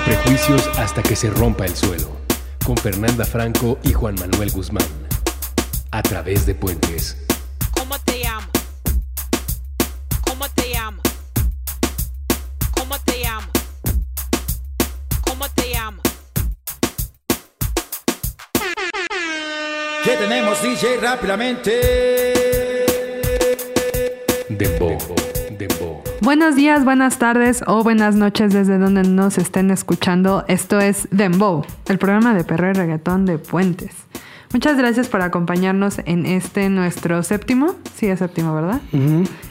Prejuicios hasta que se rompa el suelo. Con Fernanda Franco y Juan Manuel Guzmán. A través de puentes. ¿Cómo te llamas? ¿Cómo te llamas? ¿Cómo te llamas? ¿Cómo te llamas? ¿Qué tenemos, DJ? Rápidamente. Dembow. Dembow. Buenos días, buenas tardes o buenas noches desde donde nos estén escuchando. Esto es Dembow, el programa de perro y reggaetón de Puentes. Muchas gracias por acompañarnos en este nuestro séptimo, sí es séptimo, ¿verdad?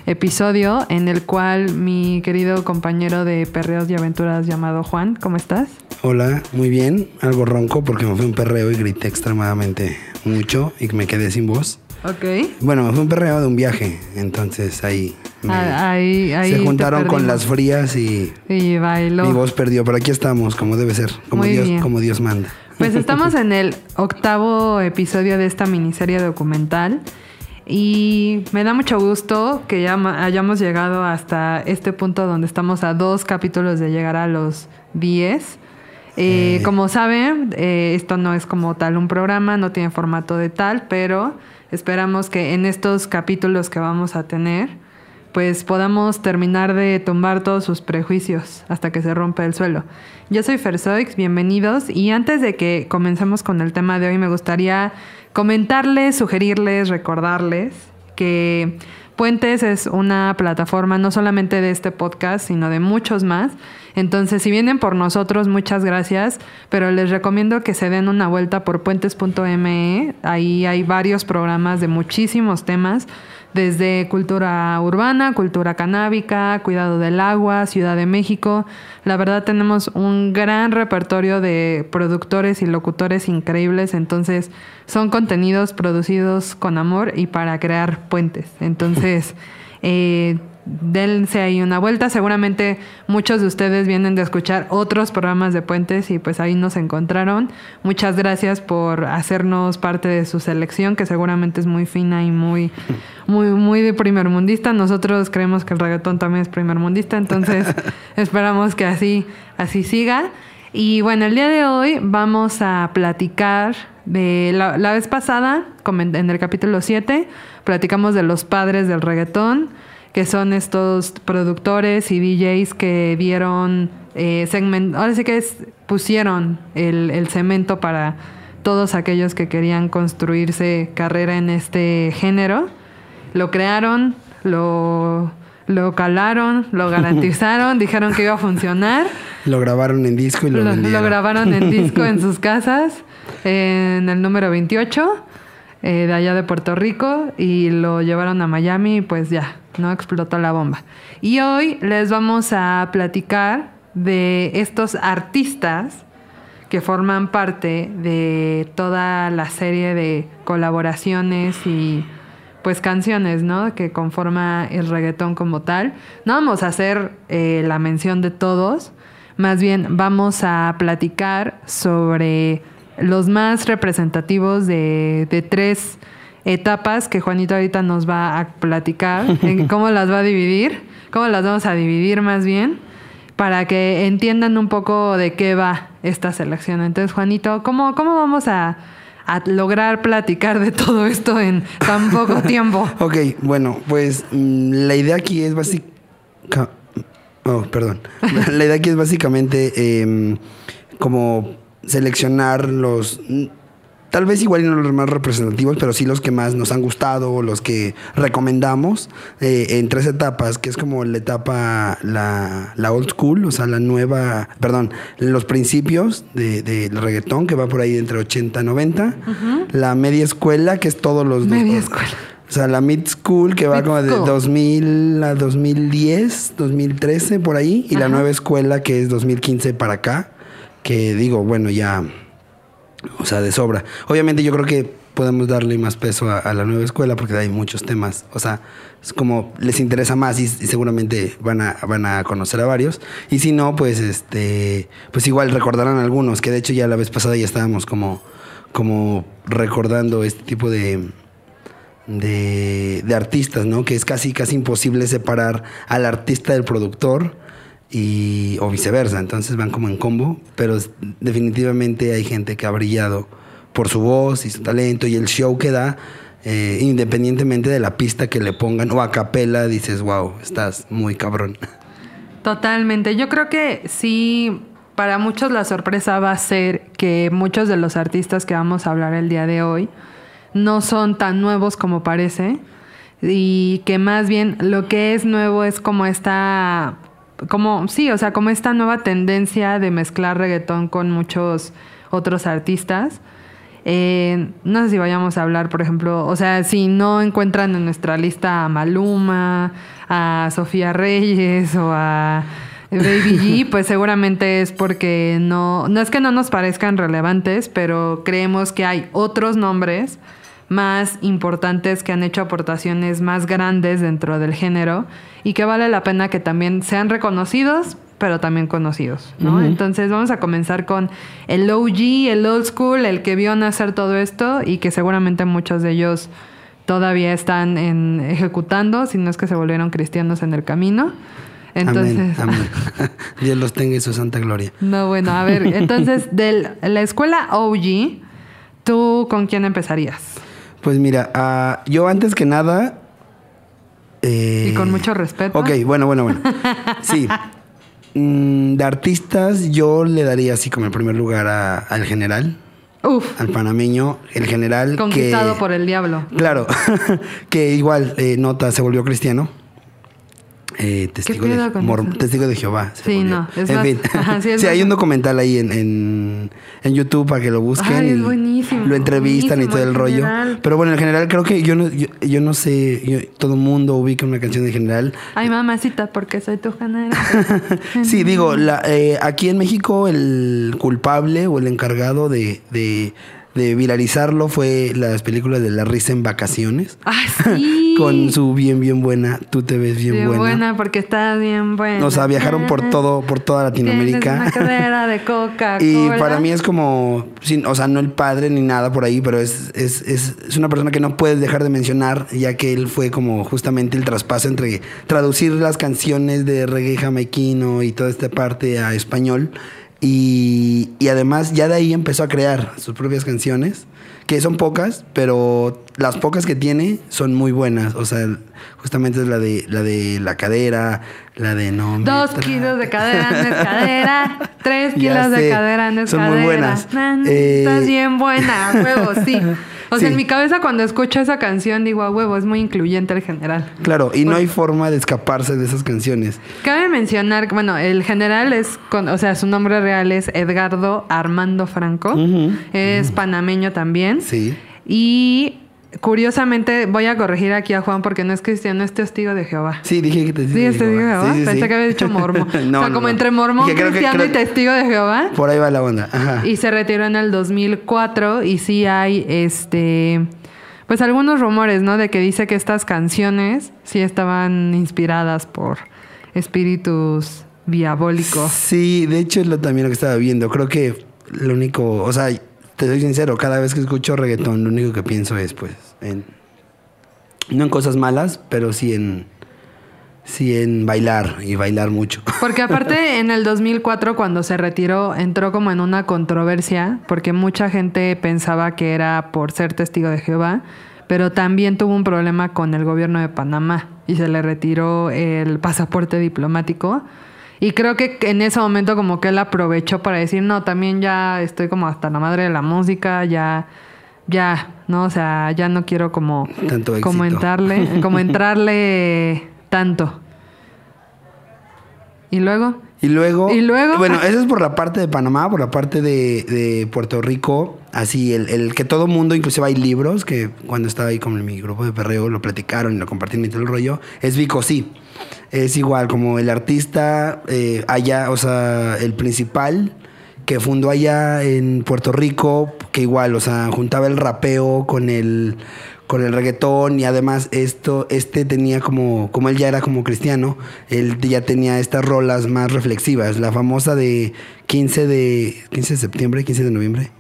Episodio en el cual mi querido compañero de perreos y aventuras llamado Juan, ¿cómo estás? Hola, muy bien. Algo ronco porque me fui un perreo y grité extremadamente mucho y me quedé sin voz. Ok. Bueno, me fui un perreo de un viaje, entonces ahí, Ah, ahí, ahí se juntaron con las frías y Y bailó. mi voz perdió. Pero aquí estamos, como debe ser, como Muy Dios, bien. como Dios manda. Pues estamos en el octavo episodio de esta miniserie documental y me da mucho gusto que ya hayamos llegado hasta este punto donde estamos a dos capítulos de llegar a los 10. Eh, Sí. Como saben, eh, esto no es como tal un programa, no tiene formato de tal, pero esperamos que en estos capítulos que vamos a tener, pues podamos terminar de tumbar todos sus prejuicios hasta que se rompa el suelo. Yo soy Fersoix, bienvenidos y antes de que comencemos con el tema de hoy me gustaría comentarles, sugerirles, recordarles que Puentes es una plataforma no solamente de este podcast, sino de muchos más. Entonces, si vienen por nosotros, muchas gracias, pero les recomiendo que se den una vuelta por puentes.me. Ahí hay varios programas de muchísimos temas, desde cultura urbana, cultura canábica, cuidado del agua, Ciudad de México. La verdad tenemos un gran repertorio de productores y locutores increíbles, entonces son contenidos producidos con amor y para crear puentes. Entonces, eh, dense ahí una vuelta. Seguramente muchos de ustedes vienen de escuchar otros programas de puentes y pues ahí nos encontraron. Muchas gracias por hacernos parte de su selección, que seguramente es muy fina y muy, muy, muy de primer mundista. Nosotros creemos que el reggaetón también es primer mundista, entonces esperamos que así, así siga. Y bueno, el día de hoy vamos a platicar de la, la vez pasada, en el capítulo 7, platicamos de los padres del reggaetón, que son estos productores y DJs que dieron eh, segmento, ahora sí que es- pusieron el, el cemento para todos aquellos que querían construirse carrera en este género. Lo crearon, lo, lo calaron, lo garantizaron, dijeron que iba a funcionar. Lo grabaron en disco y lo, Lo, vendieron. lo grabaron en disco en sus casas, en el número 28, eh, de allá de Puerto Rico, y lo llevaron a Miami y pues ya, no explotó la bomba. Y hoy les vamos a platicar de estos artistas que forman parte de toda la serie de colaboraciones y pues canciones, ¿no? Que conforma el reggaetón como tal. No vamos a hacer eh, la mención de todos, más bien vamos a platicar sobre los más representativos de, de tres etapas que Juanito ahorita nos va a platicar, en cómo las va a dividir, cómo las vamos a dividir más bien, para que entiendan un poco de qué va esta selección. Entonces, Juanito, ¿cómo, cómo vamos a, a lograr platicar de todo esto en tan poco tiempo? Ok, bueno, pues mm, la idea aquí es básica... Oh, perdón. La idea aquí es básicamente como seleccionar los... Tal vez igual no los más representativos, pero sí los que más nos han gustado, los que recomendamos eh, en tres etapas, que es como la etapa, la, la old school, o sea, la nueva, perdón, los principios de- del reggaetón, que va por ahí entre 80 y 90, la media escuela, que es todos los... Media dos- escuela. o sea, la mid school que va Mid como de school. 2000 a 2010, 2013 por ahí. Y la nueva escuela que es 2015 para acá. Que digo, bueno, ya... O sea, de sobra. Obviamente yo creo que podemos darle más peso a, la nueva escuela porque hay muchos temas. O sea, es como les interesa más y, y seguramente van a, van a conocer a varios. Y si no, pues este, pues igual recordarán algunos, que de hecho ya la vez pasada ya estábamos como, como recordando este tipo de, de, de artistas, ¿no? Que es casi, casi imposible separar al artista del productor. Y, o viceversa. Entonces van como en combo, pero definitivamente hay gente que ha brillado por su voz y su talento y el show que da, eh, independientemente de la pista que le pongan o a capela, dices, wow, estás muy cabrón. Totalmente. Yo creo que sí, para muchos la sorpresa va a ser que muchos de los artistas que vamos a hablar el día de hoy no son tan nuevos como parece y que más bien lo que es nuevo es como esta, como sí, o sea, como esta nueva tendencia de mezclar reggaetón con muchos otros artistas. Eh, no sé si vayamos a hablar, por ejemplo, o sea, si no encuentran en nuestra lista a Maluma, a Sofía Reyes o a Baby G, pues seguramente es porque no, no es que no nos parezcan relevantes, pero creemos que hay otros nombres más importantes que han hecho aportaciones más grandes dentro del género y que vale la pena que también sean reconocidos, pero también conocidos, ¿no? Entonces vamos a comenzar con el OG, el old school, el que vio nacer todo esto y que seguramente muchos de ellos todavía están en, ejecutando, si no es que se volvieron cristianos en el camino. Entonces, amén, amén. Dios los tenga en su santa gloria. no, bueno, a ver, entonces de la escuela OG, ¿tú con quién empezarías? Pues mira, ah, yo antes que nada... eh, Y con mucho respeto. Ok, bueno, bueno, bueno. Sí. Mm, de artistas, yo le daría así como el primer lugar a- al general, Uf, al panameño, el general. conquistado que, por el diablo. Claro, que igual, eh, nota, se volvió cristiano. Eh, testigo, de, mor- testigo de Jehová. se Sí, no, es en más- fin. ajá, sí, es sí, hay un documental ahí en, en, en YouTube para que lo busquen. Ay, es y buenísimo, Lo entrevistan y todo el rollo. general. Pero bueno, en general creo que yo no, yo, yo no sé, yo- todo el mundo ubica una canción de general. Ay, mamacita, porque soy tu general. Sí, digo, la, eh, aquí en México el culpable o el encargado de, de, de viralizarlo fue las películas de La Risa en Vacaciones. Sí. Con su bien, bien buena, tú te ves bien, Bien buena. buena. porque está bien buena. O sea, viajaron por todo, por toda Tienes una Latinoamérica. cadera de coca Y para mí es como, sin- o sea, no el padre ni nada por ahí, pero es, es, es, es una persona que no puedes dejar de mencionar, ya que él fue como justamente el traspaso entre traducir las canciones de reggae jamaiquino y toda esta parte a español. Y, y además ya de ahí empezó a crear sus propias canciones, que son pocas, pero las pocas que tiene son muy buenas. O sea, justamente es la de la de la cadera, la de no. Dos kilos de cadera no es cadera. Tres kilos de cadera no es son muy cadera. buenas. Na, na, Eh, Estás bien buena, huevo, sí. O sea, en mi cabeza cuando escucho esa canción digo, a huevo, es muy incluyente el general. Claro, y no hay forma de escaparse de esas canciones. Cabe mencionar, bueno, el general es, con, o sea, su nombre real es Edgardo Armando Franco. Es panameño también. Sí. Y curiosamente, voy a corregir aquí a Juan porque no es cristiano, es testigo de Jehová. Sí, dije que te Sí, es testigo de Jehová. Pensé que había dicho mormo. No, o sea, no, como no. entre mormón, que- cristiano y testigo de Jehová. Por ahí va la onda. Ajá. Y se retiró en el 2004 y sí hay este pues algunos rumores, ¿no? De que dice que estas canciones sí estaban inspiradas por espíritus diabólicos. Sí, de hecho es lo también lo que estaba viendo. Creo que lo único, o sea, soy sincero, cada vez que escucho reggaetón, lo único que pienso es pues en no en cosas malas, pero sí en sí en bailar y bailar mucho. Porque aparte en el 2004 cuando se retiró entró como en una controversia porque mucha gente pensaba que era por ser testigo de Jehová, pero también tuvo un problema con el gobierno de Panamá y se le retiró el pasaporte diplomático. Y creo que en ese momento como que él aprovechó para decir, no, también ya estoy como hasta la madre de la música, ya, ya, ¿no? O sea, ya no quiero como, Tanto como entrarle, como entrarle tanto. Y luego, Y luego, ¿Y luego? bueno, eso es por la parte de Panamá, por la parte de, de Puerto Rico, así, el, el que todo mundo, inclusive hay libros, que cuando estaba ahí con mi grupo de perreo lo platicaron y lo compartieron y todo el rollo, es Vico sí. Es igual, como el artista eh, allá, o sea, el principal que fundó allá en Puerto Rico, que igual, o sea, juntaba el rapeo con el con el reggaetón y además esto este tenía como como él ya era como cristiano, él ya tenía estas rolas más reflexivas, la famosa de 15 de 15 de septiembre, 15 de noviembre.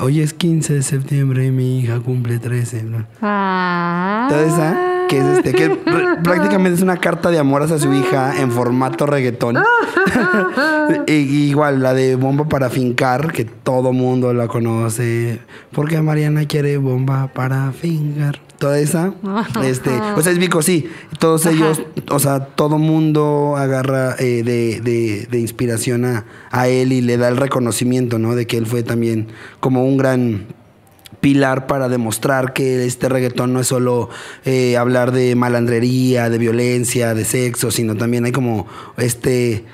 Hoy es 15 de septiembre, mi hija cumple 13. ¿no? ah, Toda esa, que es este, que prácticamente es una carta de amor hacia su hija en formato reggaetón. Y- y igual la de bomba para fincar, que todo mundo la conoce. Porque Mariana quiere bomba para fincar. Toda esa. Este, o sea, es Vico, sí. Todos ellos, o sea, todo mundo agarra eh, de, de- de inspiración a, a él y le da el reconocimiento, ¿no? De que él fue también como un gran pilar para demostrar que este reggaetón no es solo eh, hablar de malandrería, de violencia, de sexo, sino también hay como este...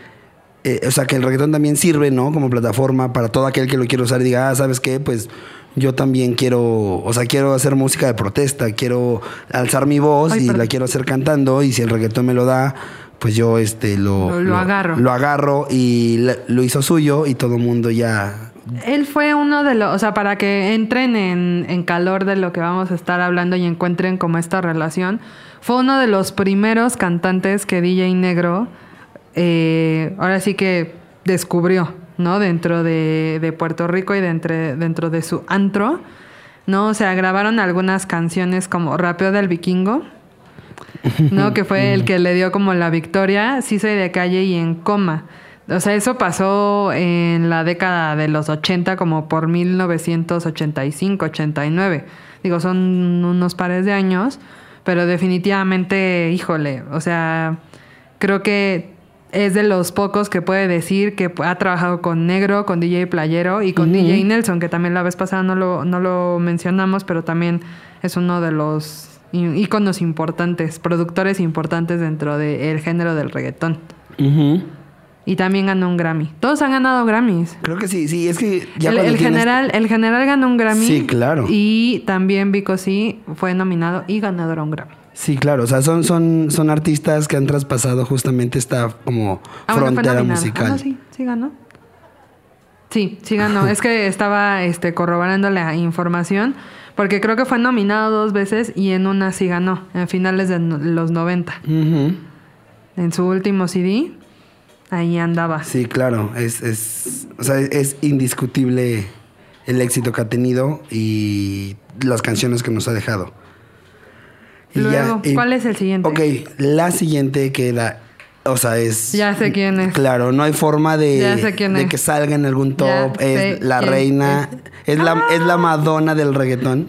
eh, o sea, que el reggaetón también sirve, ¿no? Como plataforma para todo aquel que lo quiere usar y diga, ah, ¿sabes qué? Pues yo también quiero, o sea, quiero hacer música de protesta, quiero alzar mi voz Ay, y perdón. la quiero hacer cantando y si el reggaetón me lo da, pues yo este lo, Lo- lo agarro. Lo agarro y la- lo hizo suyo y todo el mundo ya Él fue uno de los, o sea, para que entren en, en calor de lo que vamos a estar hablando y encuentren como esta relación, fue uno de los primeros cantantes que DJ Negro, eh, ahora sí que descubrió, ¿no? Dentro de, de Puerto Rico y dentro, dentro de su antro, ¿no? O sea, grabaron algunas canciones como Rapeo del Vikingo, ¿no? Que fue el que le dio como la victoria, Sí soy de calle y en coma. O sea, eso pasó en la década de los 80, como por 1985, 89. Digo, son unos pares de años, pero definitivamente, híjole, o sea, creo que es de los pocos que puede decir que ha trabajado con Negro, con DJ Playero y con DJ Nelson, que también la vez pasada no lo, no lo mencionamos, pero también es uno de los íconos importantes, productores importantes dentro del género del reggaetón. Y también ganó un Grammy. Todos han ganado Grammys. Creo que sí, sí, es que ya el, cuando el tienes- general, el general ganó un Grammy. Sí, claro. Y también Vico sí fue nominado y ganador a un Grammy. Sí, claro, o sea, son, son, son artistas que han traspasado justamente esta como Ah, frontera nominado. musical. Ah, no, sí, sí ganó. Sí, sí ganó. es que estaba este, corroborando la información porque creo que fue nominado dos veces y en una sí ganó, en finales de los 90. Ujú. En su último CD, ahí andaba. Sí, claro, es, es, o sea, es indiscutible el éxito que ha tenido y las canciones que nos ha dejado. Y Luego, ¿cuál es el siguiente? Ok, la siguiente que la, o sea, es... Ya sé quién es. Claro, no hay forma de, Ya sé quién de que salga en algún top. Es la reina, es, la, es la Madonna del reggaetón.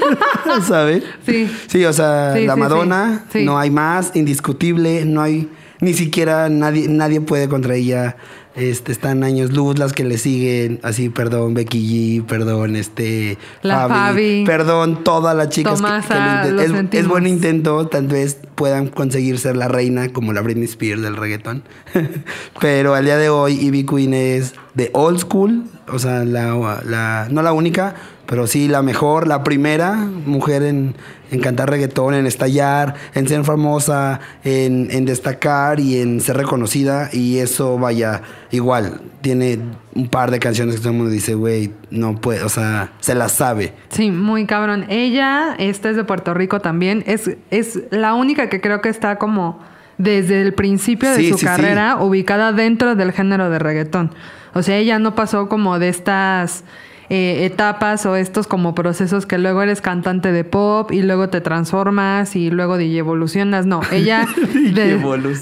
¿Sabes? Sí. Sí, o sea, Sí, la sí, Madonna. Sí. no hay más, indiscutible, no hay, ni siquiera nadie, nadie puede contra ella. Este, están años luz las que le siguen, así, perdón, Becky G, perdón, este, La Fabi. perdón, todas las chicas que- Tomasa, que, lo intent- lo es- buen intento, tal vez puedan conseguir ser la reina como la Britney Spears del reggaetón. Pero al día de hoy, Ivy Queen es de old school, o sea, la, la- no la única, pero sí la mejor, la primera mujer en, en cantar reggaetón, en estallar, en ser famosa, en, en destacar y en ser reconocida. Y eso, vaya, igual, tiene un par de canciones que todo el mundo dice, güey, no puede, o sea, se las sabe. Sí, muy cabrón. Ella, esta es de Puerto Rico también. Es, es la única que creo que está como desde el principio de Sí, su sí, sí. carrera ubicada dentro del género de reggaetón. O sea, ella no pasó como de estas eh, etapas o estos como procesos que luego eres cantante de pop y luego te transformas y luego DJ evolucionas. No, ella de-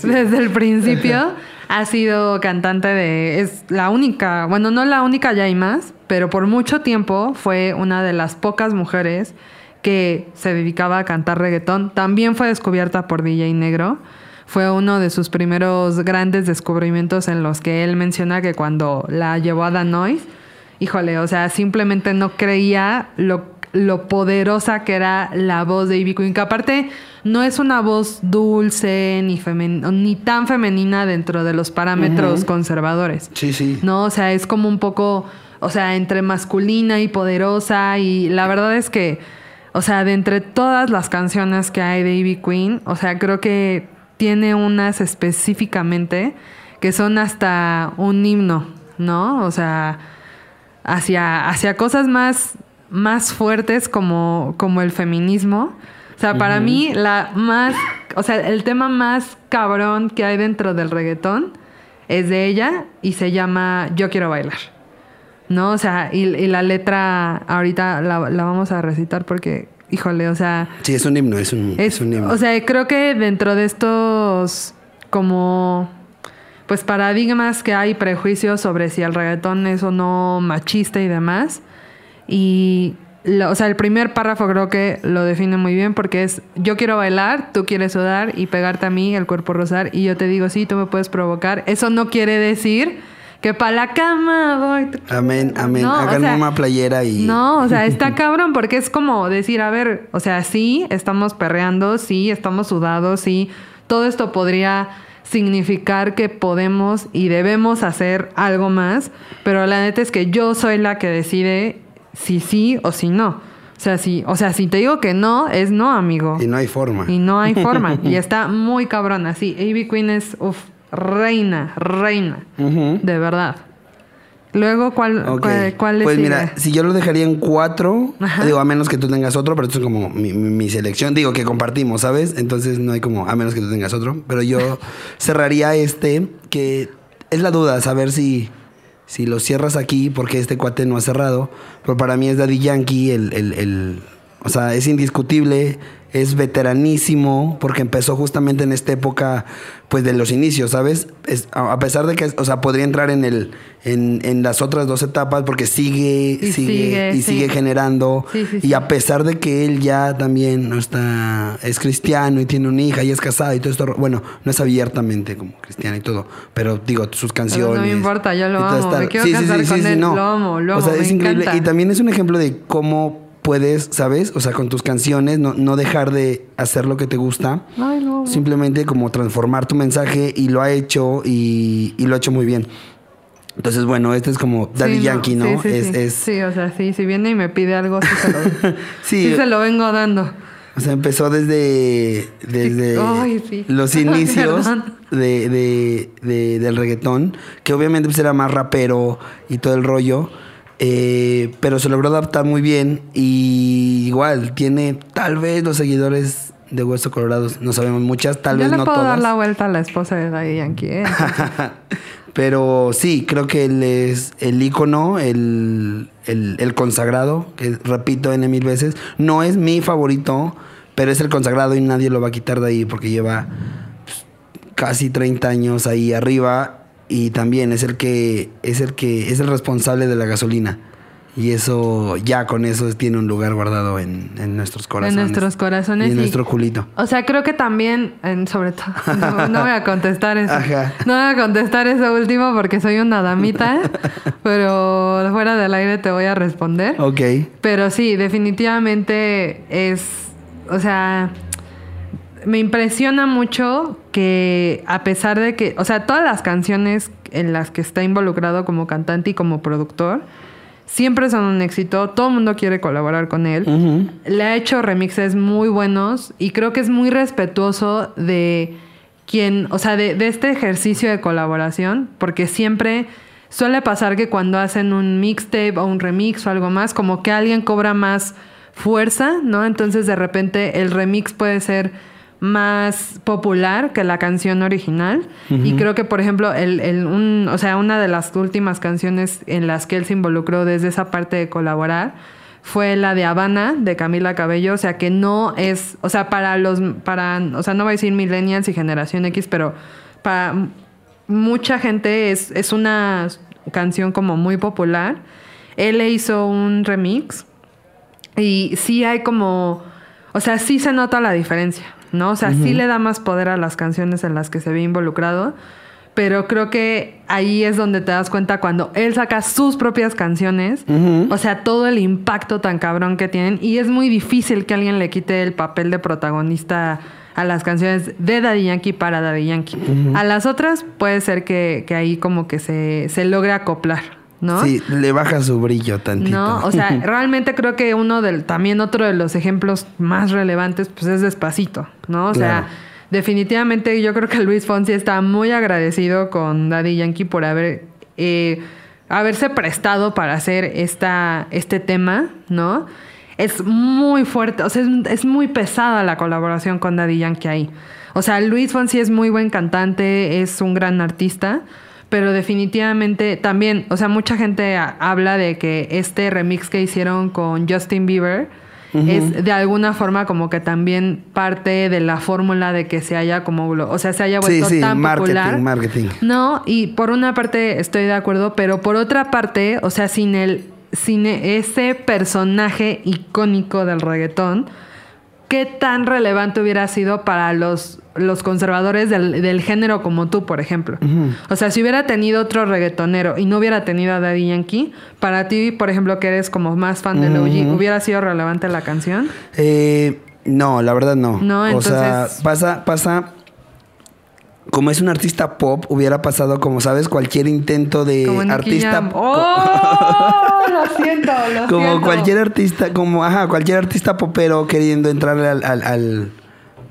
desde el principio ha sido cantante de... Es la única, bueno, no la única, ya hay más, pero por mucho tiempo fue una de las pocas mujeres que se dedicaba a cantar reggaetón. También fue descubierta por DJ Negro. Fue uno de sus primeros grandes descubrimientos en los que él menciona que cuando la llevó a Danois, híjole, o sea, simplemente no creía lo, lo poderosa que era la voz de Ivy Queen, que aparte no es una voz dulce ni, femen- ni tan femenina dentro de los parámetros conservadores. Sí, sí. No, o sea, es como un poco, o sea, entre masculina y poderosa y la verdad es que, o sea, de entre todas las canciones que hay de Ivy Queen, o sea, creo que tiene unas específicamente que son hasta un himno, ¿no? O sea, hacia, hacia cosas más, más fuertes como, como el feminismo. O sea, para mí la más, o sea, el tema más cabrón que hay dentro del reggaetón es de ella y se llama Yo quiero bailar. ¿No? O sea, y, y la letra ahorita la, la vamos a recitar porque híjole, o sea, Sí, es un himno, es un, es, es, un himno. o sea, creo que dentro de estos como pues paradigmas que hay prejuicios sobre si el reggaetón es o no machista y demás. Y lo- o sea, el primer párrafo creo que lo define muy bien porque es yo quiero bailar, tú quieres sudar y pegarte a mí, el cuerpo rozar y yo te digo, "Sí, tú me puedes provocar." Eso no quiere decir que para la cama voy. amén, amén. No, o Hagan sea, una playera y... no, o sea, está cabrón porque es como decir, a ver, o sea, sí, estamos perreando, sí, estamos sudados, sí, todo esto podría significar que podemos y debemos hacer algo más, pero la neta es que yo soy la que decide si sí o si no. O sea, si, o sea, si te digo que no, es no, amigo. Y no hay forma. Y no hay forma. y está muy cabrón. Así, A.B. Queen es, uf, reina, reina. De verdad. Luego, ¿cuál, Ok. cuál, cuál le pues sigue? mira, si yo lo dejaría en cuatro, digo, a menos que tú tengas otro, pero esto es como mi, mi- mi selección, digo que compartimos, ¿sabes? Entonces no hay como, a menos que tú tengas otro, pero yo cerraría este, que es la duda, saber si, si lo cierras aquí, porque este cuate no ha cerrado, pero para mí es Daddy Yankee, el, el, el- o sea, es indiscutible, es veteranísimo, porque empezó justamente en esta época, pues de los inicios, ¿sabes? Es- a a pesar de que, o sea, podría entrar en el, en, en las otras dos etapas, porque sigue, Y sigue, sigue, y sí. sigue generando, Sí, sí, y a pesar de que él ya también no está, es cristiano y tiene una hija y es casado y todo esto, bueno, no es abiertamente como cristiano y todo, pero digo, sus canciones. no me importa, yo lo amo, me quiero casar con él, lo amo, lo O sea, amo, es increíble. encanta. Y también es un ejemplo de cómo puedes, ¿sabes? O sea, con tus canciones, no, no dejar de hacer lo que te gusta. Ay, amo. Simplemente como transformar tu mensaje y lo ha hecho y, y lo ha hecho muy bien. Entonces, bueno, este es como Daddy Sí, no, Yankee, ¿no? Sí, sí, es, sí. es- Sí, o sea, sí, si viene y me pide algo, sí se lo, Sí. sí se lo vengo dando. O sea, empezó desde, desde Ay, los inicios de, de- de- del reggaetón, que obviamente pues, era más rapero y todo el rollo, eh, pero se logró adaptar muy bien y igual tiene tal vez los seguidores de Hueso Colorado, no sabemos muchas, tal Yo vez le no puedo todas. dar la vuelta a la esposa de Daddy Yankee, ¿eh? Pero sí, creo que él es el ícono, el, el, el consagrado, que repito N mil veces. No es mi favorito, pero es el consagrado y nadie lo va a quitar de ahí porque lleva pues, casi 30 años ahí arriba y también es el que es el que es el responsable de la gasolina. Y eso, ya con eso tiene un lugar guardado en, en nuestros corazones. nuestros corazones, Y en nuestro culito. O sea, creo que también, en- sobre todo, no, no voy a contestar eso. Ajá. No voy a contestar eso último porque soy una damita, pero fuera del aire te voy a responder. Ok. Pero sí, definitivamente es, o sea, me impresiona mucho que a pesar de que, o sea, todas las canciones en las que está involucrado como cantante y como productor, siempre son un éxito, todo el mundo quiere colaborar con él. Le ha hecho remixes muy buenos y creo que es muy respetuoso de quien, o sea, de, de este ejercicio de colaboración, porque siempre suele pasar que cuando hacen un mixtape o un remix o algo más, como que alguien cobra más fuerza, ¿no? Entonces de repente el remix puede ser más popular que la canción original. Y creo que, por ejemplo, el, el- un, o sea, una de las últimas canciones en las que él se involucró desde esa parte de colaborar fue la de Habana de Camila Cabello, o sea que no es, o sea, para los, para, o sea, no voy a decir millennials y generación X, pero para mucha gente es, es una canción como muy popular. Él le hizo un remix y sí hay como, o sea, sí se nota la diferencia, ¿no? O sea, sí le da más poder a las canciones en las que se ve involucrado, pero creo que ahí es donde te das cuenta cuando él saca sus propias canciones, o sea, todo el impacto tan cabrón que tienen y es muy difícil que alguien le quite el papel de protagonista a las canciones de Daddy Yankee para Daddy Yankee. A las otras puede ser que, que ahí como que se, se logre acoplar, ¿no? Sí, le baja su brillo tantito. No, o sea, realmente creo que uno del, también otro de los ejemplos más relevantes, pues es Despacito, ¿no? O Claro. sea, definitivamente yo creo que Luis Fonsi está muy agradecido con Daddy Yankee por haber, eh, haberse prestado para hacer esta, este tema, ¿no? Es muy fuerte, o sea, es, es muy pesada la colaboración con Daddy Yankee ahí. O sea, Luis Fonsi es muy buen cantante, es un gran artista, pero definitivamente también, o sea, mucha gente habla de que este remix que hicieron con Justin Bieber es de alguna forma como que también parte de la fórmula de que se haya como, o sea, se haya Sí, vuelto sí, tan marketing, popular. marketing. No, y por una parte estoy de acuerdo, pero por otra parte, o sea, sin el sin ese personaje icónico del reggaetón, ¿qué tan relevante hubiera sido para los, los conservadores del, del género como tú, por ejemplo? O sea, si hubiera tenido otro reggaetonero y no hubiera tenido a Daddy Yankee, para ti, por ejemplo, que eres como más fan del OG, ¿hubiera sido relevante la canción? Eh, no, la verdad no. No, O sea, entonces- pasa, pasa. Como es un artista pop, hubiera pasado como, ¿sabes? Cualquier intento de Como artista. ¡Oh! Lo siento, lo como siento. cualquier artista, como, ajá, cualquier artista popero queriendo entrarle al, al, al,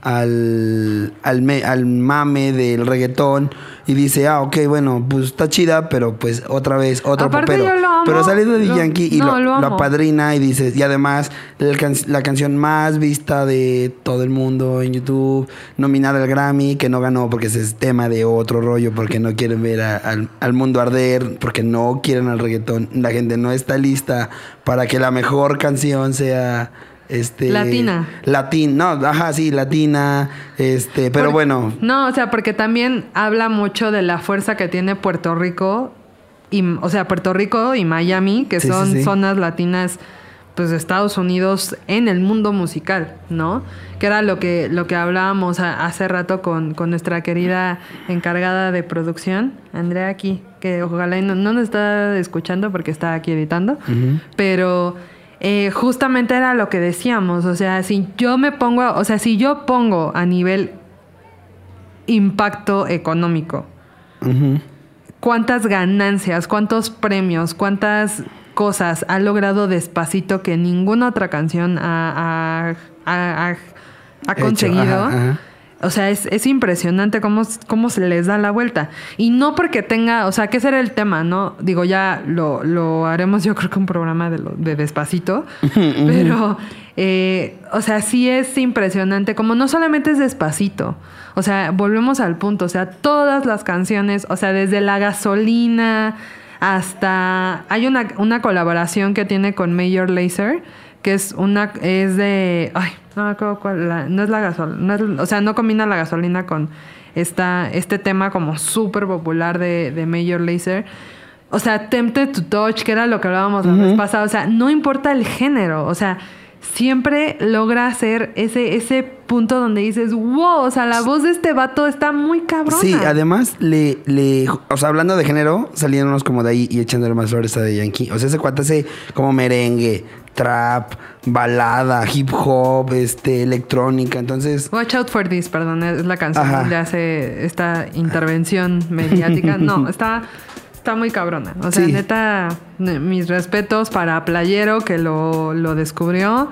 al, al me- al mame del reggaetón y dice, ah, ok, bueno, pues está chida, pero pues otra vez, otro Aparte, popero. yo lo amo. Pero sale de Yankee y no, lo, lo lo amo. apadrina y dices, y además la, can- la canción más vista de todo el mundo en YouTube, nominada al Grammy, que no ganó porque ese es tema de otro rollo, porque no quieren ver a- al, al mundo arder, porque no quieren al reggaetón. La gente no está lista para que la mejor canción sea este Latina. Latin, no, ajá, sí, latina, este, pero Por- bueno, No, o sea, porque también habla mucho de la fuerza que tiene Puerto Rico, y, o sea, Puerto Rico y Miami, que Sí, son sí. zonas latinas pues de Estados Unidos en el mundo musical, ¿no? Que era lo que, lo que hablábamos a- hace rato con, con nuestra querida encargada de producción, Andrea aquí, que ojalá no, no nos está escuchando porque está aquí editando, pero eh, justamente era lo que decíamos, o sea, si yo me pongo, o sea, si yo pongo a nivel impacto económico, cuántas ganancias, cuántos premios, cuántas cosas ha logrado despacito que ninguna otra canción ha, ha- ha- ha- ha Hecho, conseguido. ajá, ajá. O sea, es, es impresionante cómo, cómo se les da la vuelta. Y no porque tenga, o sea, que ese era el tema, ¿no? Digo, ya lo, lo haremos yo creo que un programa de, lo- de despacito. pero, eh, o sea, sí es impresionante, como no solamente es despacito. O sea, volvemos al punto, o sea, todas las canciones, o sea, desde la gasolina hasta... Hay una, una colaboración que tiene con Major Lazer, que es una... es de... Ay, no me acuerdo cuál... la- no es la gasolina, o sea, no combina la gasolina con esta, este tema como súper popular de, de Major Lazer. O sea, Tempted to Touch, que era lo que hablábamos la vez pasada. O sea, no importa el género. O sea, siempre logra hacer ese, ese punto donde dices, wow, o sea, la voz de este vato está muy cabrona. Sí, además, le, le, o sea, hablando de género, saliéndonos como de ahí y echándole más flores a de Yankee. O sea, ese cuate hace como merengue, trap, balada, hip hop, este, electrónica. Entonces, Watch Out for This, perdón, es la canción Ajá. donde hace esta intervención mediática. No, está, está muy cabrona. O sea, Sí. neta, ne- mis respetos para Playero que lo, lo descubrió.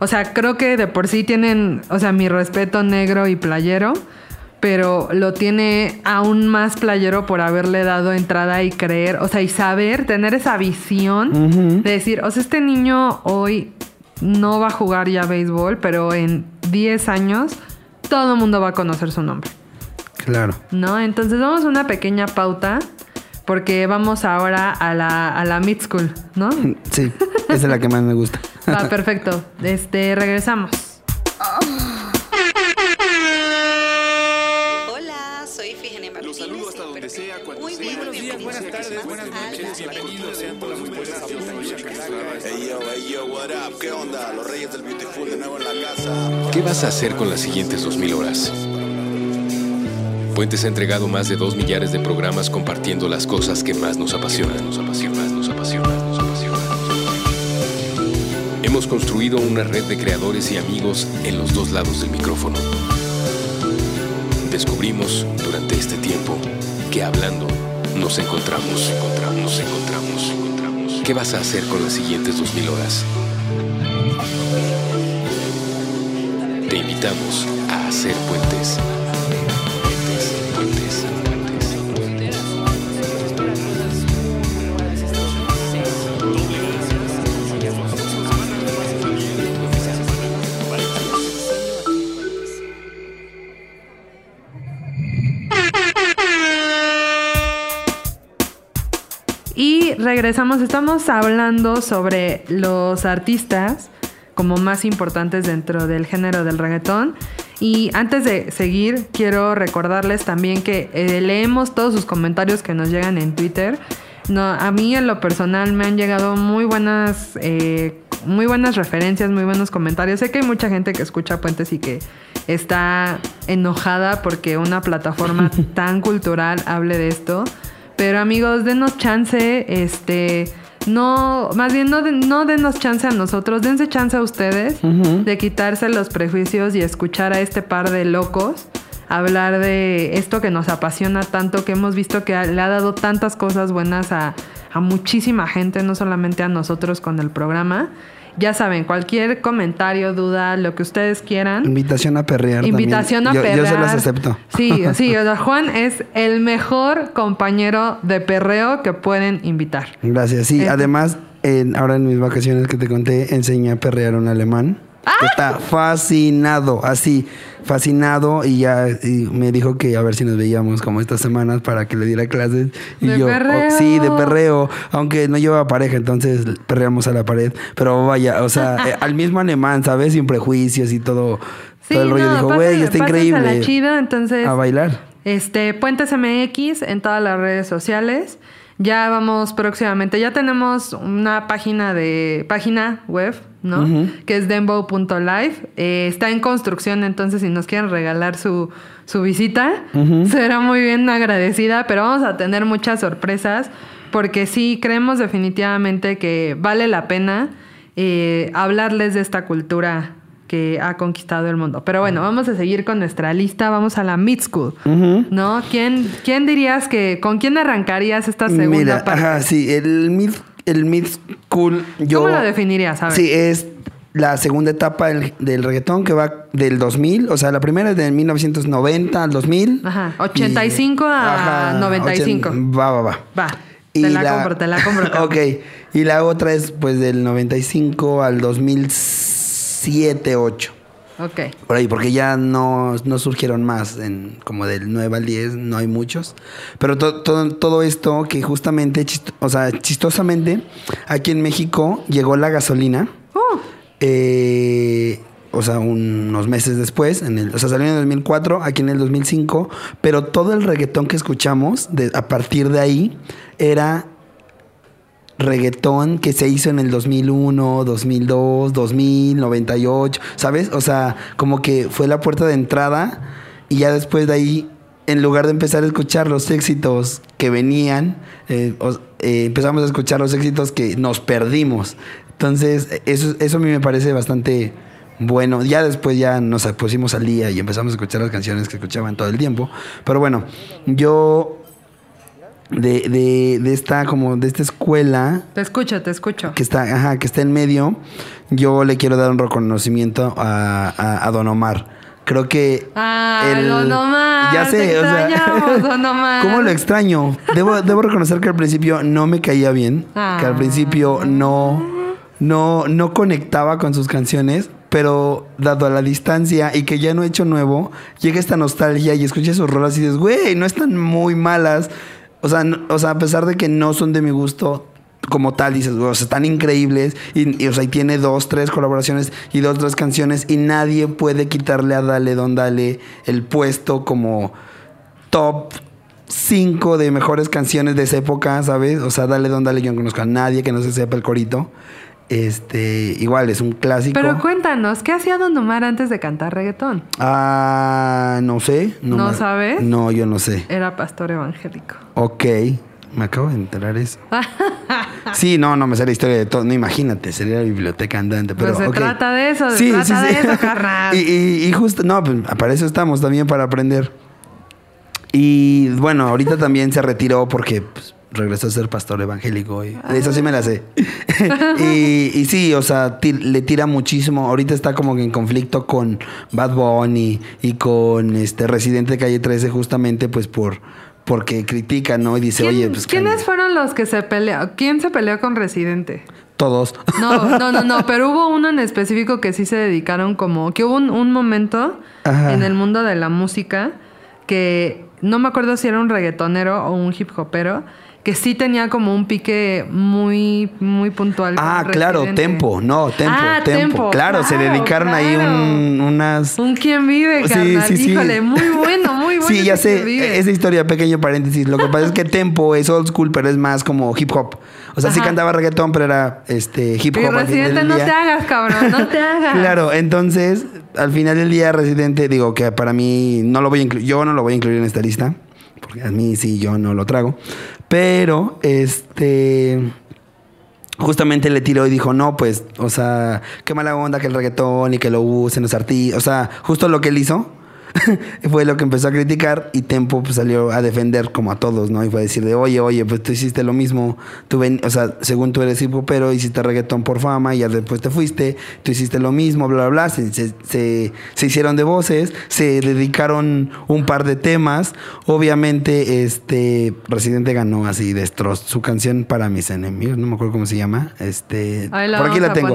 O sea, creo que de por sí tienen, o sea, mi respeto negro y playero, pero lo tiene aún más playero por haberle dado entrada y creer, o sea, y saber, tener esa visión de decir, o sea, este niño hoy no va a jugar ya béisbol, pero en 10 años todo el mundo va a conocer su nombre, claro. ¿no? Entonces vamos a una pequeña pauta porque vamos ahora a la, a la mid school, ¿no? Sí, esa es la que más me gusta. Va, perfecto. Este, regresamos. ¿Qué vas a hacer con las siguientes 2000 horas? Puentes ha entregado más de 2 millares de programas compartiendo las cosas que más nos apasionan, nos apasionan, nos apasionan, nos apasionan. Hemos construido una red de creadores y amigos en los dos lados del micrófono. Descubrimos durante este tiempo que hablando nos encontramos, encontramos, encontramos, encontramos. ¿Qué vas a hacer con las siguientes 2000 horas? Te invitamos a hacer puentes. Puentes, puentes, puentes. Y regresamos, estamos hablando sobre los artistas como más importantes dentro del género del reggaetón. Y antes de seguir, quiero recordarles también que eh, leemos todos sus comentarios que nos llegan en Twitter. No, a mí en lo personal me han llegado muy buenas, eh, muy buenas referencias, muy buenos comentarios. Sé que hay mucha gente que escucha Puentes y que está enojada porque una plataforma tan cultural hable de esto. Pero amigos, denos chance, este, no, más bien no, de- no denos chance a nosotros, dense chance a ustedes de quitarse los prejuicios y escuchar a este par de locos hablar de esto que nos apasiona tanto, que hemos visto que ha- le ha dado tantas cosas buenas a, a muchísima gente, no solamente a nosotros con el programa. Ya saben, cualquier comentario, duda, lo que ustedes quieran. Invitación a perrear. Invitación también. a Yo- perrear. Yo, se las acepto. Sí, sí, o sea, Juan es el mejor compañero de perreo que pueden invitar. Gracias. Sí, Eh. además, en- ahora en mis vacaciones que te conté, enseñé a perrear un alemán. ¡Ah! Está fascinado, así, fascinado. Y ya y me dijo que a ver si nos veíamos como estas semanas para que le diera clases. Y ¿De yo, perreo? oh, sí, de perreo. Aunque no lleva pareja, entonces perreamos a la pared. Pero vaya, o sea, eh, al mismo alemán, ¿sabes? Sin prejuicios y todo. Sí, todo el rollo. no, dijo, güey, está increíble. chido, entonces, A bailar. este, Puentes MX en todas las redes sociales. Ya vamos próximamente, ya tenemos una página de página web, ¿no? Que es dembow.live. Eh, está en construcción, entonces si nos quieren regalar su, su visita, será muy bien agradecida, pero vamos a tener muchas sorpresas porque sí creemos definitivamente que vale la pena eh, hablarles de esta cultura que ha conquistado el mundo. Pero bueno, vamos a seguir con nuestra lista. Vamos a la Mid School, ¿no? ¿Quién, ¿Quién dirías que, con quién arrancarías esta segunda Mira, parte? ajá, sí, el mid, el mid school, yo... ¿Cómo lo definirías? Ver. Sí, es la segunda etapa del, del reggaetón que va del 2000, o sea, la primera es de 1990 al 2000. Ajá, 85 a 95. ochen- Va, va, va. Va, te la compro, te la compro. ok, y la otra es pues del 95 al 2007, 8. Ok. Por ahí, porque ya no, no surgieron más, en, como del 9 al 10, no hay muchos. Pero to- to- todo esto que justamente, chist- o sea, chistosamente, aquí en México llegó la gasolina. Uh, eh, o sea, unos meses después, en el, o sea, salió en el 2004, aquí en el 2005, pero todo el reggaetón que escuchamos de- a partir de ahí era reggaetón que se hizo en el 2001, 2002, 2000, 98, ¿sabes? O sea, como que fue la puerta de entrada y ya después de ahí, en lugar de empezar a escuchar los éxitos que venían, eh, eh, empezamos a escuchar los éxitos que nos perdimos. Entonces, eso, eso a mí me parece bastante bueno. Ya después ya nos pusimos al día y empezamos a escuchar las canciones que escuchaban todo el tiempo. Pero bueno, yo de, de, de esta como de esta escuela te escucho, te escucho. que está, ajá, que está en medio, yo le quiero dar un reconocimiento a, a- a Don Omar. Creo que. Ah, Don Omar, Ya sé, te o sea. Don Omar. ¿Cómo lo extraño? Debo, debo reconocer que al principio no me caía bien. Que al Ah. principio no, no, no conectaba con sus canciones. Pero dado a la distancia y que ya no he hecho nuevo, llega esta nostalgia y escuchas sus rolas y dices, güey, no están muy malas. O sea, o sea, a pesar de que no son de mi gusto como tal, dices, o sea, están increíbles. Y, o sea, y tiene dos, tres colaboraciones y dos, tres canciones. Y nadie puede quitarle a Dale Don Dale el puesto como top 5 de mejores canciones de esa época, ¿sabes? O sea, Dale Don Dale, yo no conozco a nadie que no se sepa el corito. Este, igual, es un clásico. Pero cuéntanos, ¿qué hacía Don Omar antes de cantar reggaetón? Ah, no sé. ¿No me- sabes? No, yo no sé. Era pastor evangélico. Ok, me acabo de enterar eso. sí, no, no me sé la historia de todo. No, imagínate, sería la biblioteca andante. Pero, Pues se trata de eso, se trata de eso, carnal. y, y- y justo, no, pues para eso estamos también, para aprender. Y bueno, ahorita también se retiró porque pues, regresó a ser pastor evangélico. Y eso sí me la sé. y, y sí, o sea, le tira muchísimo. Ahorita está como que en conflicto con Bad Bunny y con este Residente de Calle 13 justamente pues por porque critica, ¿no? Y dice, ¿Quién- oye, pues ¿Quiénes cambia". fueron los que se pelearon? ¿Quién se peleó con Residente? todos. No, no, no, no, pero hubo uno en específico que sí se dedicaron como, que hubo un, un momento Ajá. en el mundo de la música que no me acuerdo si era un reggaetonero o un hip hopero que sí tenía como un pique muy, muy puntual. Ah, claro. Tempo, no, Tempo, Ah, Tempo. Tempo, Claro, se claro, dedicaron ahí claro. un- unas... Un quién vive, Sí, carnal. sí, sí. Híjole, muy bueno, muy bueno. Sí, ya sé, esa historia, pequeño paréntesis. Lo que pasa es que Tempo es old school, pero es más como hip hop. O sea, sí Ajá. cantaba reggaetón, pero era este hip Y hop. final Residente, no día. te hagas, cabrón, no te hagas. Claro, entonces, al final del día, Residente, digo que para mí no lo voy a incluir, yo no lo voy a incluir en esta lista, porque a mí sí, yo no lo trago. Pero, este, justamente le tiró y dijo, no, pues, o sea, qué mala onda que el reggaetón y que lo usen los artistas. O sea, justo lo que él hizo fue lo que empezó a criticar y Tempo pues, salió a defender como a todos, ¿no? Y fue a decir de, oye, oye, pues tú hiciste lo mismo, tú ven, o sea, según tú eres hip hopero, hiciste reggaetón por fama y ya después te fuiste, tú hiciste lo mismo, bla, bla, bla, se, se, se- se hicieron de voces, se dedicaron un par de temas, obviamente, este, Residente ganó así, destrozó su canción para mis enemigos, no me acuerdo cómo se llama, este, por aquí la tengo.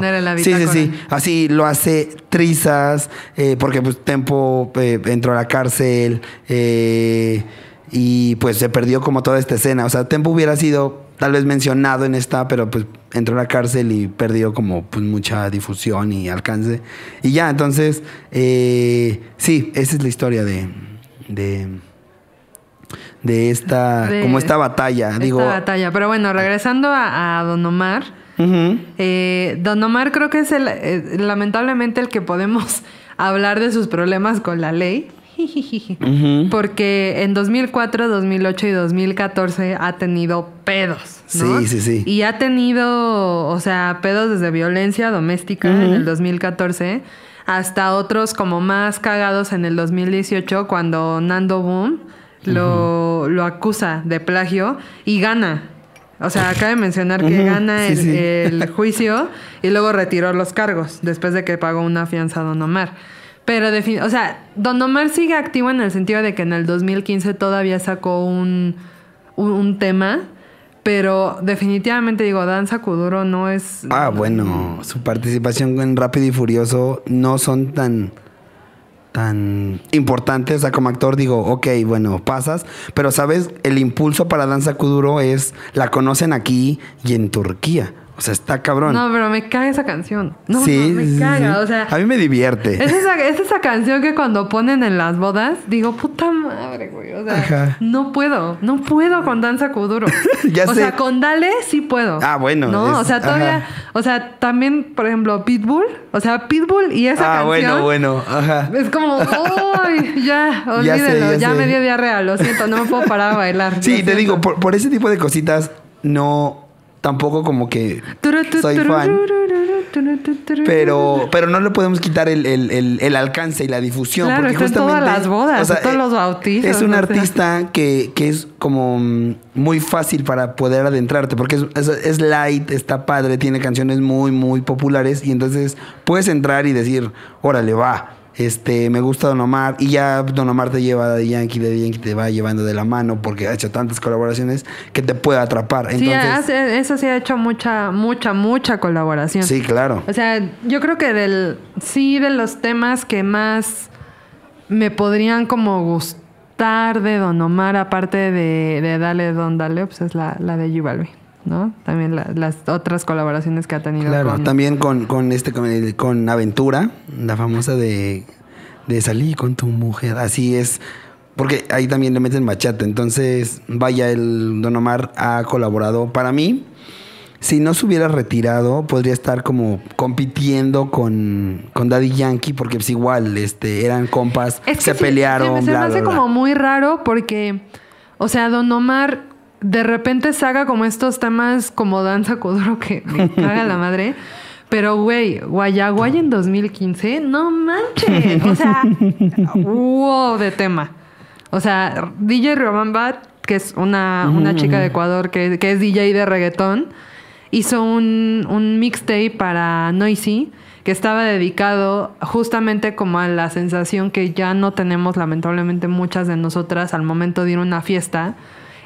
sí, sí, sí, así lo hace trizas, eh, porque pues Tempo eh, entró a la cárcel eh, y pues se perdió como toda esta escena. O sea, Tempo hubiera sido tal vez mencionado en esta, pero pues entró a la cárcel y perdió como pues mucha difusión y alcance. Y ya, entonces, eh, sí, esa es la historia de... de de esta De- como esta batalla Esta digo batalla. Pero bueno, regresando a, a Don Omar. Eh, Don Omar creo que es el, eh, lamentablemente el que podemos hablar de sus problemas con la ley. Porque en 2004, 2008 y 2014 ha tenido pedos, ¿no? Sí, sí, sí. Y ha tenido, o sea, pedos desde violencia doméstica en el 2014 hasta otros como más cagados en el 2018 cuando Nando Boom lo, lo acusa de plagio y gana. O sea, cabe mencionar que gana sí, el, sí. el juicio y luego retiró los cargos después de que pagó una fianza a Don Omar. Pero, o sea, Don Omar sigue activo en el sentido de que en el 2015 todavía sacó un, un, un tema, pero definitivamente digo, Danza Kuduro no es... Ah, bueno, su participación en Rápido y Furioso no son tan tan importantes, o sea, como actor digo, ok, bueno, pasas, pero sabes, el impulso para Danza Kuduro es la conocen aquí y en Turquía. O sea, está cabrón. No, pero me caga esa canción. No, sí, no, me caga. sí. O sea, a mí me divierte. es esa, es esa canción que cuando ponen en las bodas, digo, puta madre, güey. O sea, Ajá. no puedo, no puedo con Danza Kuduro. Ya o sé. sea, con Dale sí puedo. Ah, bueno, No, es- o sea, todavía, ajá. o sea, también, por ejemplo, Pitbull. O sea, Pitbull y esa ah, canción. bueno, bueno, ajá. Es como, ¡ay! Ya, Ya sé, olvídelo. ya ya sé. me dio diarrea, lo siento, no me puedo parar a bailar. Sí, te digo, por, por ese tipo de cositas, no, tampoco como que soy fan. Pero, pero no le podemos quitar el, el- el- el alcance y la difusión. Claro, porque está en todas las bodas, en todos eh, los bautizos, Es un sea. artista que, que es como mm, muy fácil para poder adentrarte, porque es, es- es light, está padre, tiene canciones muy, muy populares, y entonces puedes entrar y decir, órale, va. Este, me gusta Don Omar, y ya Don Omar te lleva de Yankee, de Yankee te va llevando de la mano porque ha hecho tantas colaboraciones que te puede atrapar. Sí, Entonces, hace- eso sí ha hecho mucha, mucha, mucha colaboración. sí, claro. O sea, yo creo que del sí de los temas que más me podrían como gustar de Don Omar, aparte de, de Dale Don Dale, pues es la, la de J Balvin, ¿no? También la- las otras colaboraciones que ha tenido Claro, con... también con, con este con, Aventura, la famosa de, de salir con tu mujer. Así es. Porque ahí también le meten bachata. Entonces, vaya, el Don Omar ha colaborado. Para mí, si no se hubiera retirado, podría estar como compitiendo con, con Daddy Yankee, porque pues igual, este, eran compas, Es que se sí, pelearon, Se, me- se bla, me hace bla, bla. como muy raro porque, o sea, Don Omar de repente saca como estos temas como Danza Kuduro que me caga la madre. Pero, güey, Guayaguay en 2015, no manches. O sea, wow de tema. O sea, DJ Robamba, que es una, una chica de Ecuador que, que es DJ de reggaetón, hizo un, un mixtape para Noisy que estaba dedicado justamente como a la sensación que ya no tenemos lamentablemente muchas de nosotras al momento de ir a una fiesta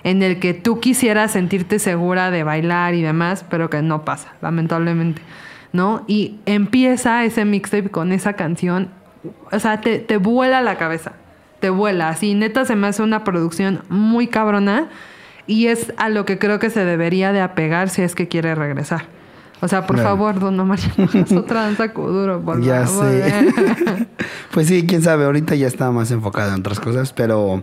en el que tú quisieras sentirte segura de bailar y demás, pero que no pasa, lamentablemente, ¿no? Y empieza ese mixtape con esa canción, o sea, te, te vuela la cabeza, te vuela, así, neta se me hace una producción muy cabrona y es a lo que creo que se debería de apegar si es que quiere regresar. O sea, por Claro. favor, Don Omar, ya otra danza kuduro, por Ya favor. sé. pues sí, quién sabe, ahorita ya está más enfocado en otras cosas, pero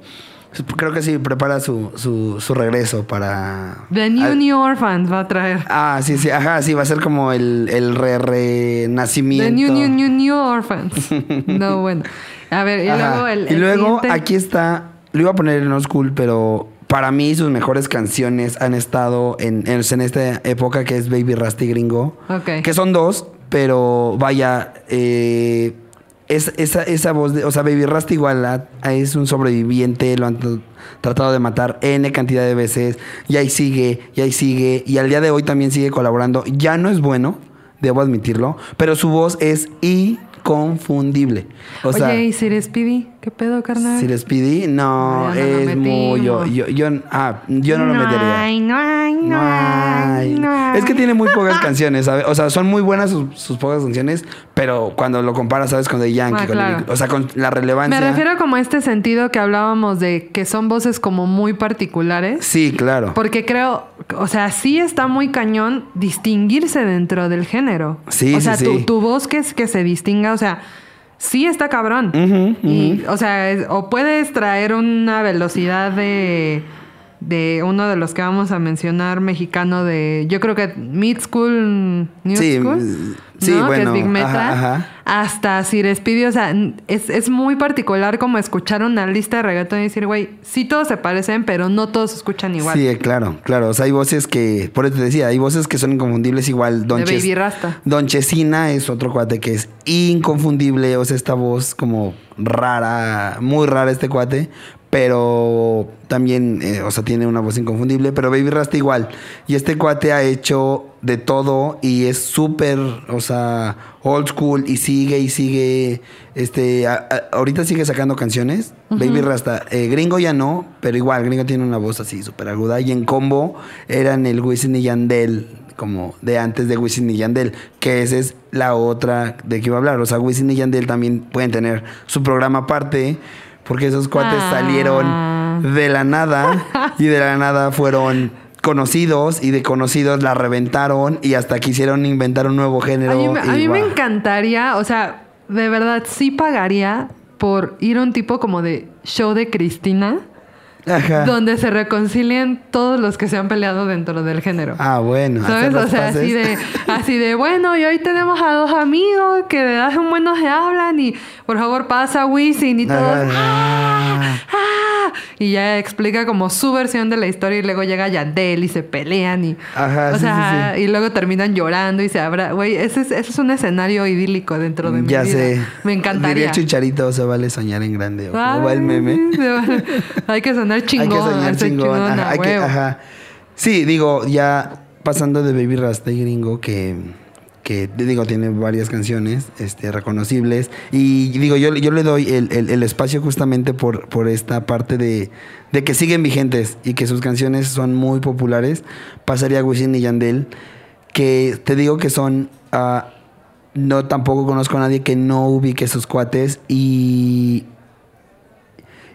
creo que sí, prepara su, su, su regreso para... The New al- New Orphans va a traer. Ah, sí, sí, ajá, sí, va a ser como el, el re- renacimiento. The New New New New Orphans. No, bueno. A ver, y Ajá. luego el. Y el luego siguiente- aquí está, lo iba a poner en old school, pero para mí sus mejores canciones han estado en, en, en esta época que es Baby Rusty Gringo. Ok. Que son dos, pero vaya, eh, es, esa, esa voz de, o sea, Baby Rusty igual es un sobreviviente, lo han tr- tratado de matar N cantidad de veces, y ahí sigue, y ahí sigue, y al día de hoy también sigue colaborando. Ya no es bueno, debo admitirlo, pero su voz es inconfundible. O Oye, sea, ¿y Sir Speedy? ¿Qué pedo, carnal? si les pedí, no, es muy. Yo, yo, yo- ah, yo no, lo metería. hay, no hay, no, No. Es que tiene muy pocas canciones, ¿sabes? O sea, son muy buenas sus, sus pocas canciones, pero cuando lo comparas, ¿sabes? Con The Yankee, Ah, con claro. el- o sea, con la relevancia. Me refiero como a este sentido que hablábamos de que son voces como muy particulares. Sí, claro. Porque creo, o sea, sí está muy cañón distinguirse dentro del género. Sí, O sea, sí, tu, sí. tu voz que, es, que se distinga, o sea, sí está cabrón. Y, o sea, es- o puedes traer una velocidad de, de uno de los que vamos a mencionar mexicano de, yo creo que Mid School, New Sí, School. mm, sí, ¿no? bueno, que es Big Metra, ajá, ajá. hasta o sea, es, es muy particular como escuchar una lista de reggaetón y decir, güey, sí todos se parecen, pero no todos se escuchan igual. Sí, eh, claro, claro. O sea, hay voces que, por eso te decía, hay voces que son inconfundibles igual. Don De Ches- Baby Rasta. Don Chesina es otro cuate que es inconfundible. O sea, esta voz como rara, muy rara este cuate. Pero también, eh, o sea, tiene una voz inconfundible. Pero Baby Rasta igual. Y este cuate ha hecho de todo y es súper, o sea, old school y sigue y sigue. Este, a- a- ahorita sigue sacando canciones. Baby Rasta. Eh, gringo ya no, pero igual, Gringo tiene una voz así súper aguda. Y en combo eran el Wisin y Yandel, como de antes de Wisin y Yandel, que esa es la otra de que iba a hablar. O sea, Wisin y Yandel también pueden tener su programa aparte, porque esos cuates Ah. salieron de la nada y de la nada fueron conocidos y de conocidos la reventaron y hasta quisieron inventar un nuevo género. A mí, me- a mí me encantaría, o sea, de verdad sí pagaría por ir a un tipo como de show de Cristina, Ajá. donde se reconcilien todos los que se han peleado dentro del género. Ah, bueno. así de, paces. así de, bueno, y hoy tenemos a dos amigos que de hace un buen no se hablan y por favor pasa Wisin y todos. Ajá. "Ah, ah", Y ya explica como su versión de la historia y luego llega Yandel y se pelean y. Ajá, o sí, sea, sí, sí. y luego terminan llorando y se abra. Güey, ese es, ese es un escenario idílico dentro de mi Ya vida. sé. Me encantaría. Diría Chicharito, se vale soñar en grande. ¿o ¿Cómo Ay, va el meme? se vale. Hay que sonar chingón. hay que soñar chingón. chingón, ajá, a hay que- huevo. ajá. Sí, digo, ya pasando de Baby Rasta y Gringo, que, que digo, tiene varias canciones este, reconocibles. Y digo, yo, yo le doy el, el- el espacio justamente por, por esta parte de, de que siguen vigentes y que sus canciones son muy populares. Pasaría a Wisin y Yandel, que te digo que son... ah, no tampoco conozco a nadie que no ubique sus cuates y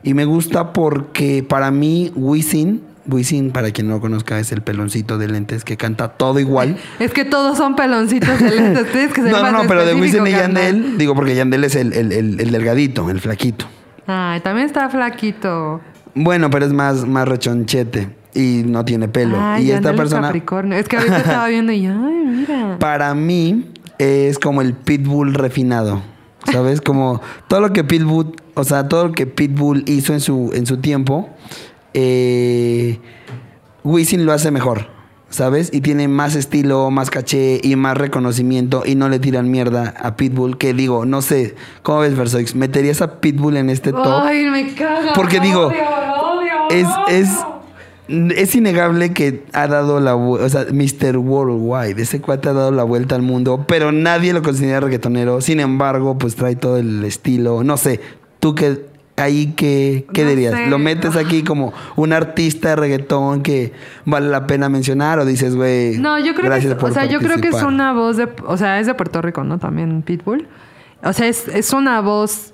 y me gusta porque para mí Wisin, Wisin para quien no lo conozca es el peloncito de lentes que canta todo igual. Es que todos son peloncitos de lentes. Tienes que ser No, no, más no, pero de Wisin y. Yandel, digo porque Yandel es el, el- el- el delgadito, el flaquito. Ay, también está flaquito. Bueno, pero es más, más rechonchete y no tiene pelo. Ay, y esta Yandel persona, Capricornio. Es que ahorita estaba viendo y, ay, mira. para mí, es como el pitbull refinado. ¿Sabes? Como todo lo que Pitbull, o sea, todo lo que Pitbull hizo en su, en su tiempo, eh, Wisin lo hace mejor, ¿sabes? Y tiene más estilo, más caché y más reconocimiento y no le tiran mierda a Pitbull, que digo, no sé, ¿cómo ves, Versoix? ¿Meterías a Pitbull en este top? Ay, me caga. Porque digo, es, es, es innegable que ha dado la vuelta, o sea, Mr. Worldwide, ese cuate ha dado la vuelta al mundo, pero nadie lo considera reggaetonero. Sin embargo, pues trae todo el estilo. No sé, tú que ahí qué, qué No dirías? sé. ¿Lo metes aquí como un artista de reggaetón que vale la pena mencionar o dices, güey, No, yo creo que gracias es, por o sea, yo creo que es participar"? una voz de, o sea, es de Puerto Rico, ¿no? También Pitbull. O sea, es, es una voz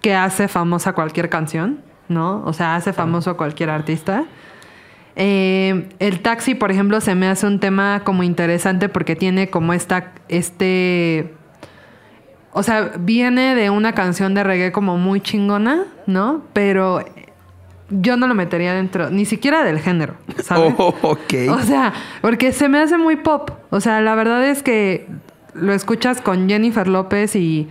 que hace famosa cualquier canción, ¿no? O sea, hace famoso a cualquier artista. Eh, el taxi, por ejemplo, se me hace un tema como interesante porque tiene como esta, este, o sea, viene de una canción de reggae como muy chingona, ¿no? Pero yo no lo metería dentro, ni siquiera del género, ¿sabes? Oh, ok. O sea, porque se me hace muy pop. O sea, la verdad es que lo escuchas con Jennifer López y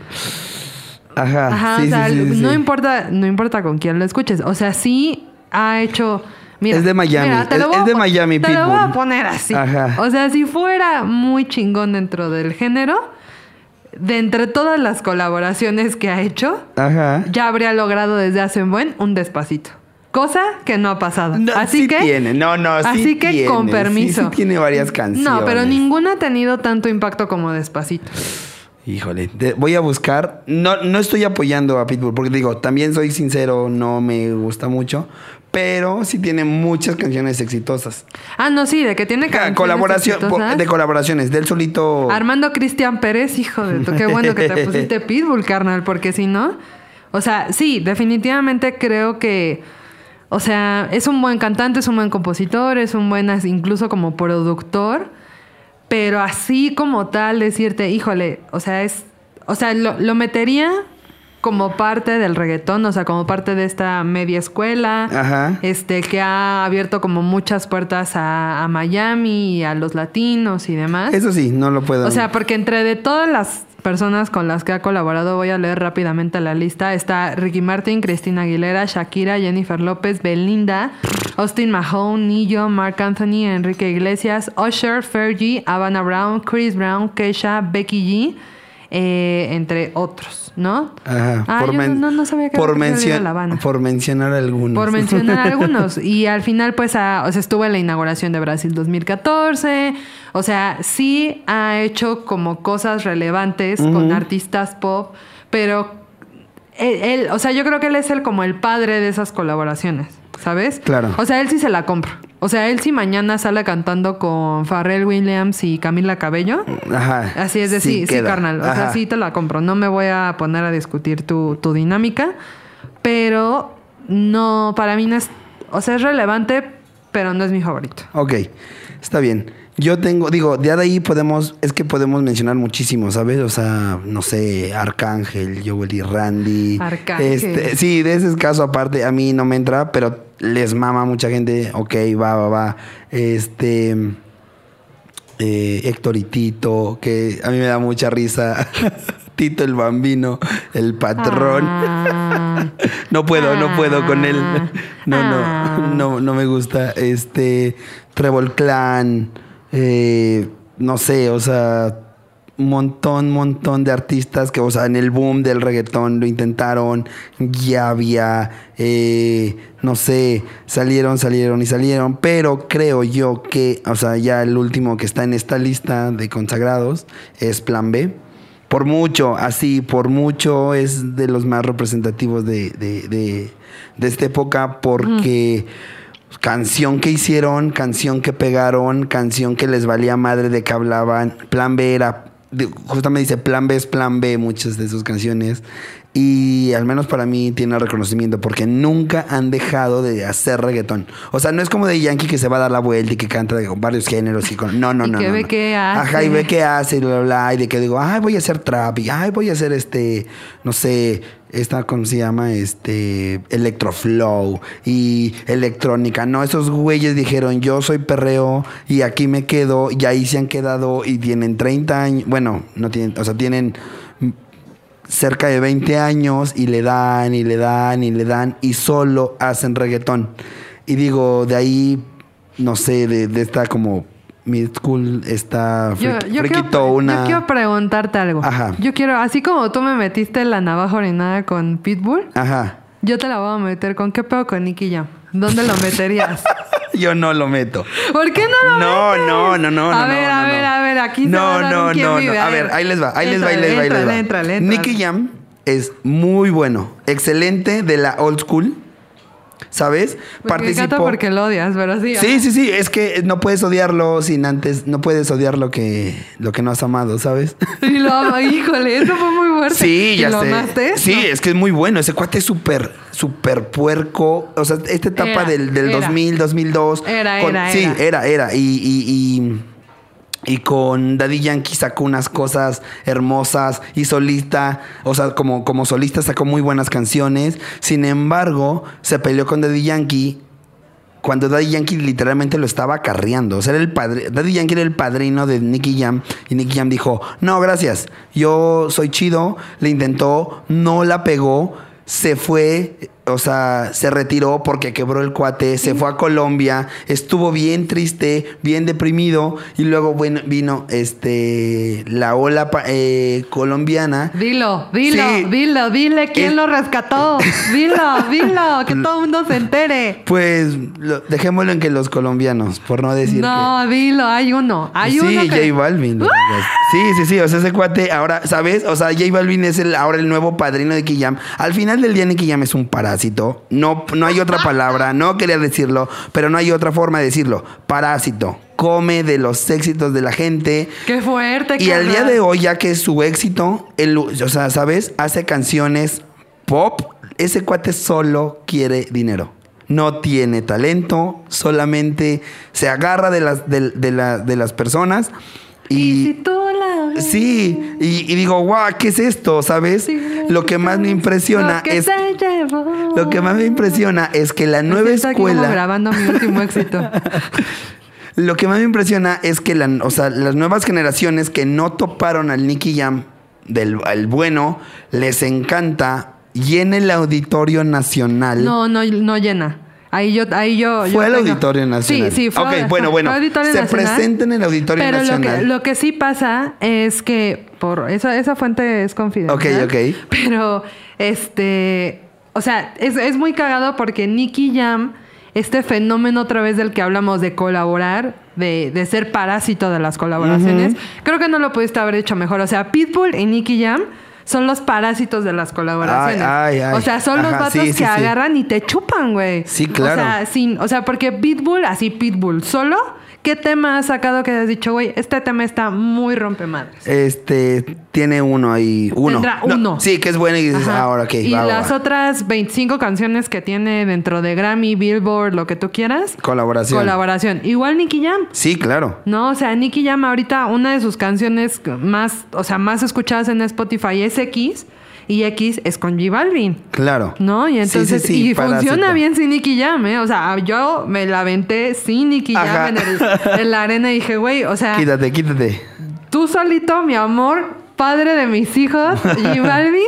Ajá. Ajá, sí, o sea, sí, sí, sí, no importa, no importa con quién lo escuches. O sea, sí ha hecho. Mira, Es de Miami, mira, te es- lo de Miami, Te lo voy a poner así. Ajá. O sea, si fuera muy chingón dentro del género, de entre todas las colaboraciones que ha hecho, Ajá. ya habría logrado desde hace un buen un despacito. Cosa que no ha pasado. No, así sí que. tiene, no, no, sí Así que tiene, con sí, permiso. sí tiene varias canciones. No, pero ninguna ha tenido tanto impacto como despacito. Híjole, de- voy a buscar. No, no estoy apoyando a Pitbull, porque digo, también soy sincero, no me gusta mucho, pero sí tiene muchas canciones exitosas. Ah, no, sí, de que tiene canciones Colaboración, exitosas. de colaboraciones, del solito. Armando Cristian Pérez, hijo de tu, qué bueno que te pusiste Pitbull, carnal, porque si no, o sea, sí, definitivamente creo que, o sea, es un buen cantante, es un buen compositor, es un buen incluso como productor, pero así como tal decirte, híjole, o sea, es, o sea, lo, lo metería como parte del reggaetón, o sea, como parte de esta media escuela, Ajá. este, que ha abierto como muchas puertas a, a Miami y a los latinos y demás. Eso sí, no lo puedo. O sea, porque entre de todas las personas con las que ha colaborado, voy a leer rápidamente la lista, está Ricky Martin, Cristina Aguilera, Shakira, Jennifer López, Belinda, Austin Mahone, Nillo, Mark Anthony, Enrique Iglesias, Usher, Fergie, Havana Brown, Chris Brown, Keisha, Becky G, eh, entre otros, ¿no? Ajá, Ah, yo men- no, no sabía que por, había mencion- La Habana. por mencionar algunos. Por mencionar algunos. Y al final, pues, ah, o sea, estuvo en la inauguración de Brasil 2014. O sea, sí ha hecho como cosas relevantes con artistas pop, pero él, él- o sea, yo creo que él es el como el padre de esas colaboraciones, ¿sabes? Claro. O sea, él sí se la compra. O sea, él sí mañana sale cantando con Pharrell Williams y Camila Cabello. Ajá. Así es de sí, sí, carnal. O sea, sí te la compro. No me voy a poner a discutir tu, tu dinámica, pero no, para mí no es, o sea, es relevante, pero no es mi favorito. Ok, está bien. Yo tengo, digo, de ahí podemos, es que podemos mencionar muchísimo, ¿sabes? O sea, no sé, Arcángel, Joel y Randy. Arcángel. Este, sí, de ese caso aparte, a mí no me entra, pero les mama mucha gente. Ok, va, va, va. Este. eh, Héctor y Tito, que a mí me da mucha risa. Tito el bambino, el patrón. Ah. No puedo, no puedo con él. No, Ah. no, no, no me gusta. Este, Trevor Clan, eh, no sé, o sea, un montón, montón de artistas que, o sea, en el boom del reggaetón lo intentaron, ya había, eh, no sé, salieron, salieron y salieron, pero creo yo que, o sea, ya el último que está en esta lista de consagrados es Plan B. Por mucho, así, por mucho es de los más representativos de, de, de- de esta época porque canción que hicieron, canción que pegaron, canción que les valía madre de que hablaban. Plan B era, justamente dice Plan B es Plan B, muchas de sus canciones. Y al menos para mí tiene reconocimiento porque nunca han dejado de hacer reggaetón. O sea, no es como de Yankee que se va a dar la vuelta y que canta de varios géneros y con... No, no, Y no. que no, ve no. qué hace. Ajá, y ve qué hace y bla, bla, bla, y de que digo, ay, voy a hacer trap, y ay, voy a hacer este, no sé, esta, ¿cómo se llama? Este, electroflow y electrónica. No, esos güeyes dijeron, yo soy perreo y aquí me quedo, y ahí se han quedado y tienen 30 años, bueno, no tienen, o sea, tienen cerca de 20 años y le dan y le dan y le dan y solo hacen reggaetón. Y digo, de ahí, no sé, de, de esta como mid school, está Yo, quiero, una... yo quiero preguntarte algo. Ajá. Yo quiero, así como tú me metiste la navaja orinada con Pitbull, Ajá. Yo te la voy a meter con qué pedo con Nicky Jam. ¿Dónde lo meterías? Yo no lo meto. ¿Por qué no lo No, metes? no, no, no. A no, ver, no, a no. ver, a ver, aquí no, a no, quién no, vive. no. A ver, ahí les va, ahí les va, ahí les va, ahí les va. Nicky Jam es muy bueno, excelente de la old school. ¿Sabes? Me encanta porque lo odias, pero sí. Sí, sí, sí, es que no puedes odiarlo sin antes, no puedes odiar lo que, lo que no has amado, ¿sabes? Y lo amo, híjole, eso fue muy fuerte. Sí, ¿Y ya lo sé. amaste? Sí, No. es que es muy bueno. Ese cuate es súper, súper puerco. O sea, esta etapa Era, del, del era. 2000, 2002. Era, con- era, Sí, era. era, era. Y, y, y, y con Daddy Yankee sacó unas cosas hermosas y solista, o sea, como, como solista sacó muy buenas canciones. Sin embargo, se peleó con Daddy Yankee cuando Daddy Yankee literalmente lo estaba acarreando. O sea, era el padre, Daddy Yankee era el padrino de Nicky Jam. Y Nicky Jam dijo, no, gracias. Yo soy chido. Le intentó, no la pegó. Se fue, o sea, se retiró porque quebró el cuate, se fue a Colombia, estuvo bien triste, bien deprimido, y luego bueno, vino este la ola eh, colombiana. Dilo, dilo, Sí. dilo, dile quién lo rescató. Dilo, dilo, que todo el mundo se entere. Pues lo- dejémoslo en que los colombianos, por no decir que. No, dilo, hay uno. Hay sí, uno que... J Balvin. Sí, sí, sí. O sea, ese cuate ahora, ¿sabes? O sea, J Balvin es el, ahora el nuevo padrino de Nicky Jam. Al final del día, Nicky Jam es un parásito. No, no hay otra palabra. No quería decirlo, pero no hay otra forma de decirlo. Parásito. Come de los éxitos de la gente. Qué fuerte. Y al día de hoy, ya que es su éxito, él, o sea, ¿sabes? Hace canciones pop. Ese cuate solo quiere dinero. No tiene talento, solamente se agarra de las, de, de la- de las personas. Y Y, si tú sí, y, y digo, guau, ¿qué es esto? ¿Sabes? Lo que más me impresiona lo que es. se llevó. Lo que más me impresiona es que la Me nueva siento aquí escuela. grabando mi último éxito. Lo que más me impresiona es que la- o sea, las nuevas generaciones que no toparon al Nicky Jam del al bueno, les encanta, llena el auditorio nacional. No, no, no llena. Ahí yo, ahí yo. yo Fue al tengo- auditorio nacional. Sí, sí, fue. Ok, bueno, bueno. auditorio Se nacional. presenta en el auditorio Pero lo nacional. que, lo que sí pasa es que por esa, esa fuente es confidencial. Ok, ok. Pero este, o sea, es, es muy cagado porque Nicky Jam, este fenómeno otra vez del que hablamos de colaborar, de, de ser parásito de las colaboraciones, creo que no lo pudiste haber hecho mejor. O sea, Pitbull y Nicky Jam son los parásitos de las colaboraciones. Ay, ay, ay. O sea, son los vatos sí, que sí, sí. agarran y te chupan, güey. Sí, claro. O sea, sin, o sea, porque Pitbull, así Pitbull solo, ¿qué tema has sacado que has dicho, güey, este tema está muy rompemadres? Este tiene uno ahí. Uno. Tendrá No, uno. sí, que es bueno y dices, Ajá. ahora ok. y va, las va. otras 25 canciones que tiene dentro de Grammy, Billboard, lo que tú quieras. Colaboración. Colaboración. Igual Nicky Jam. Sí, claro. No, o sea, Nicky Jam ahorita una de sus canciones más, o sea, más escuchadas en Spotify es X y X es con J Balvin. Claro. ¿No? Y entonces, sí, sí, y funciona bien sin Nicky Jam, ¿eh? O sea, yo me la aventé sin Nicky Ajá. Jam en, el- en la arena y dije, güey, o sea, Quítate, quítate. tú solito, mi amor, padre de mis hijos, J Balvin,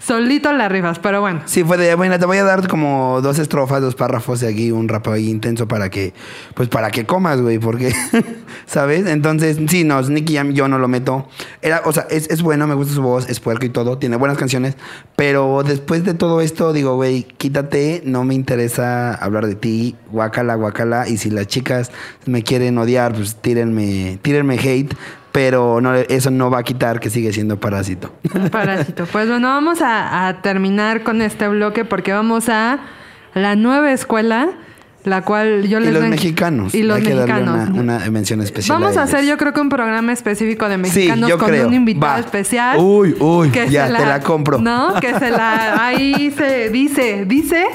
solito la rifas. Pero bueno, Sí, fue de, bueno, te voy a dar como dos estrofas, dos párrafos de aquí, un rap ahí intenso para que, pues para que comas, güey, porque, ¿sabes? Entonces, sí, no, Nicky Jam yo no lo meto. Era, o sea, es, es bueno, me gusta su voz, es puerco y todo, tiene buenas canciones, pero después de todo esto, digo, güey, quítate, no me interesa hablar de ti, guácala, guácala, y si las chicas me quieren odiar, pues tírenme, tírenme hate, pero no, eso no va a quitar que sigue siendo parásito. parásito. Pues bueno, vamos a, a terminar con este bloque porque vamos a la nueva escuela, la cual yo Y les los ven- mexicanos. Y los Hay que darle mexicanos. una, una mención especial. Vamos a hacer, yo creo que un programa específico de Sí, mexicanos yo con creo. un invitado Va. especial. Uy, uy, que ya, se te la compro. No, que se la. Ahí se dice, dice,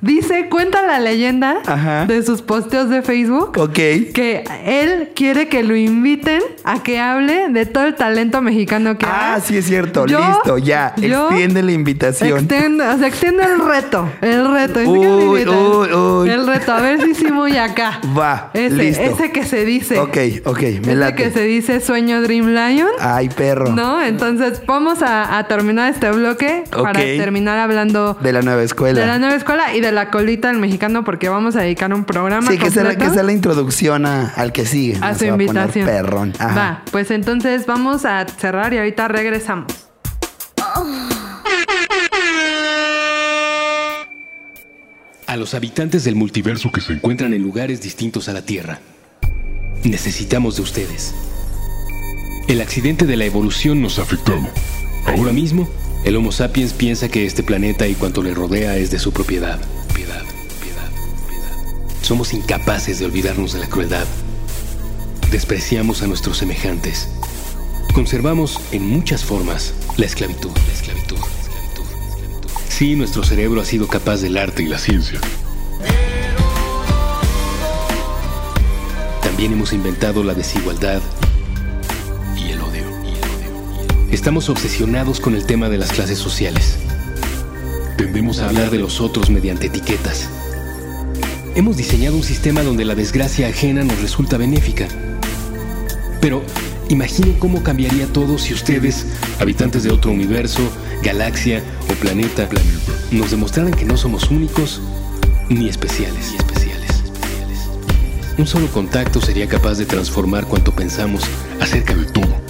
dice, cuenta la leyenda Ajá. de sus posteos de Facebook. Ok. Que él quiere que lo inviten a que hable de todo el talento mexicano que Ah, hay. sí es cierto. Yo- Listo, ya. Extiende la invitación. Extiende, o sea, extiende el reto. El reto. Uy, uy, uy. El reto. A ver si sí muy acá. Va, Ese, listo. ese que se dice. Ok, ok, me ese late. que se dice sueño Dream Lion. Ay, perro. ¿No? Entonces vamos a, a terminar este bloque para Ok. terminar hablando De la nueva escuela. de la nueva escuela y de la colita del mexicano porque vamos a dedicar un programa sí, que sea, la, que sea la introducción a- al que sigue. a su invitación. perrón. Ajá. Va, pues entonces vamos a cerrar y ahorita regresamos. A los habitantes del multiverso que se encuentran en lugares distintos a la Tierra. Necesitamos de ustedes. El accidente de la evolución nos ha afectado. Ahora mismo, el Homo sapiens piensa que este planeta y cuanto le rodea es de su propiedad. Piedad, piedad, Somos incapaces de olvidarnos de la crueldad. Despreciamos a nuestros semejantes. Conservamos en muchas formas la esclavitud. La esclavitud. la esclavitud, la esclavitud. Sí, nuestro cerebro ha sido capaz del arte y la ciencia. También hemos inventado la desigualdad y el odio. Estamos obsesionados con el tema de las clases sociales. Tendemos a hablar de los otros mediante etiquetas. Hemos diseñado un sistema donde la desgracia ajena nos resulta benéfica. Pero imaginen cómo cambiaría todo si ustedes, habitantes de otro universo, galaxia o planeta, nos demostraran que no somos únicos ni especiales. Un solo contacto sería capaz de transformar cuanto pensamos acerca de todo.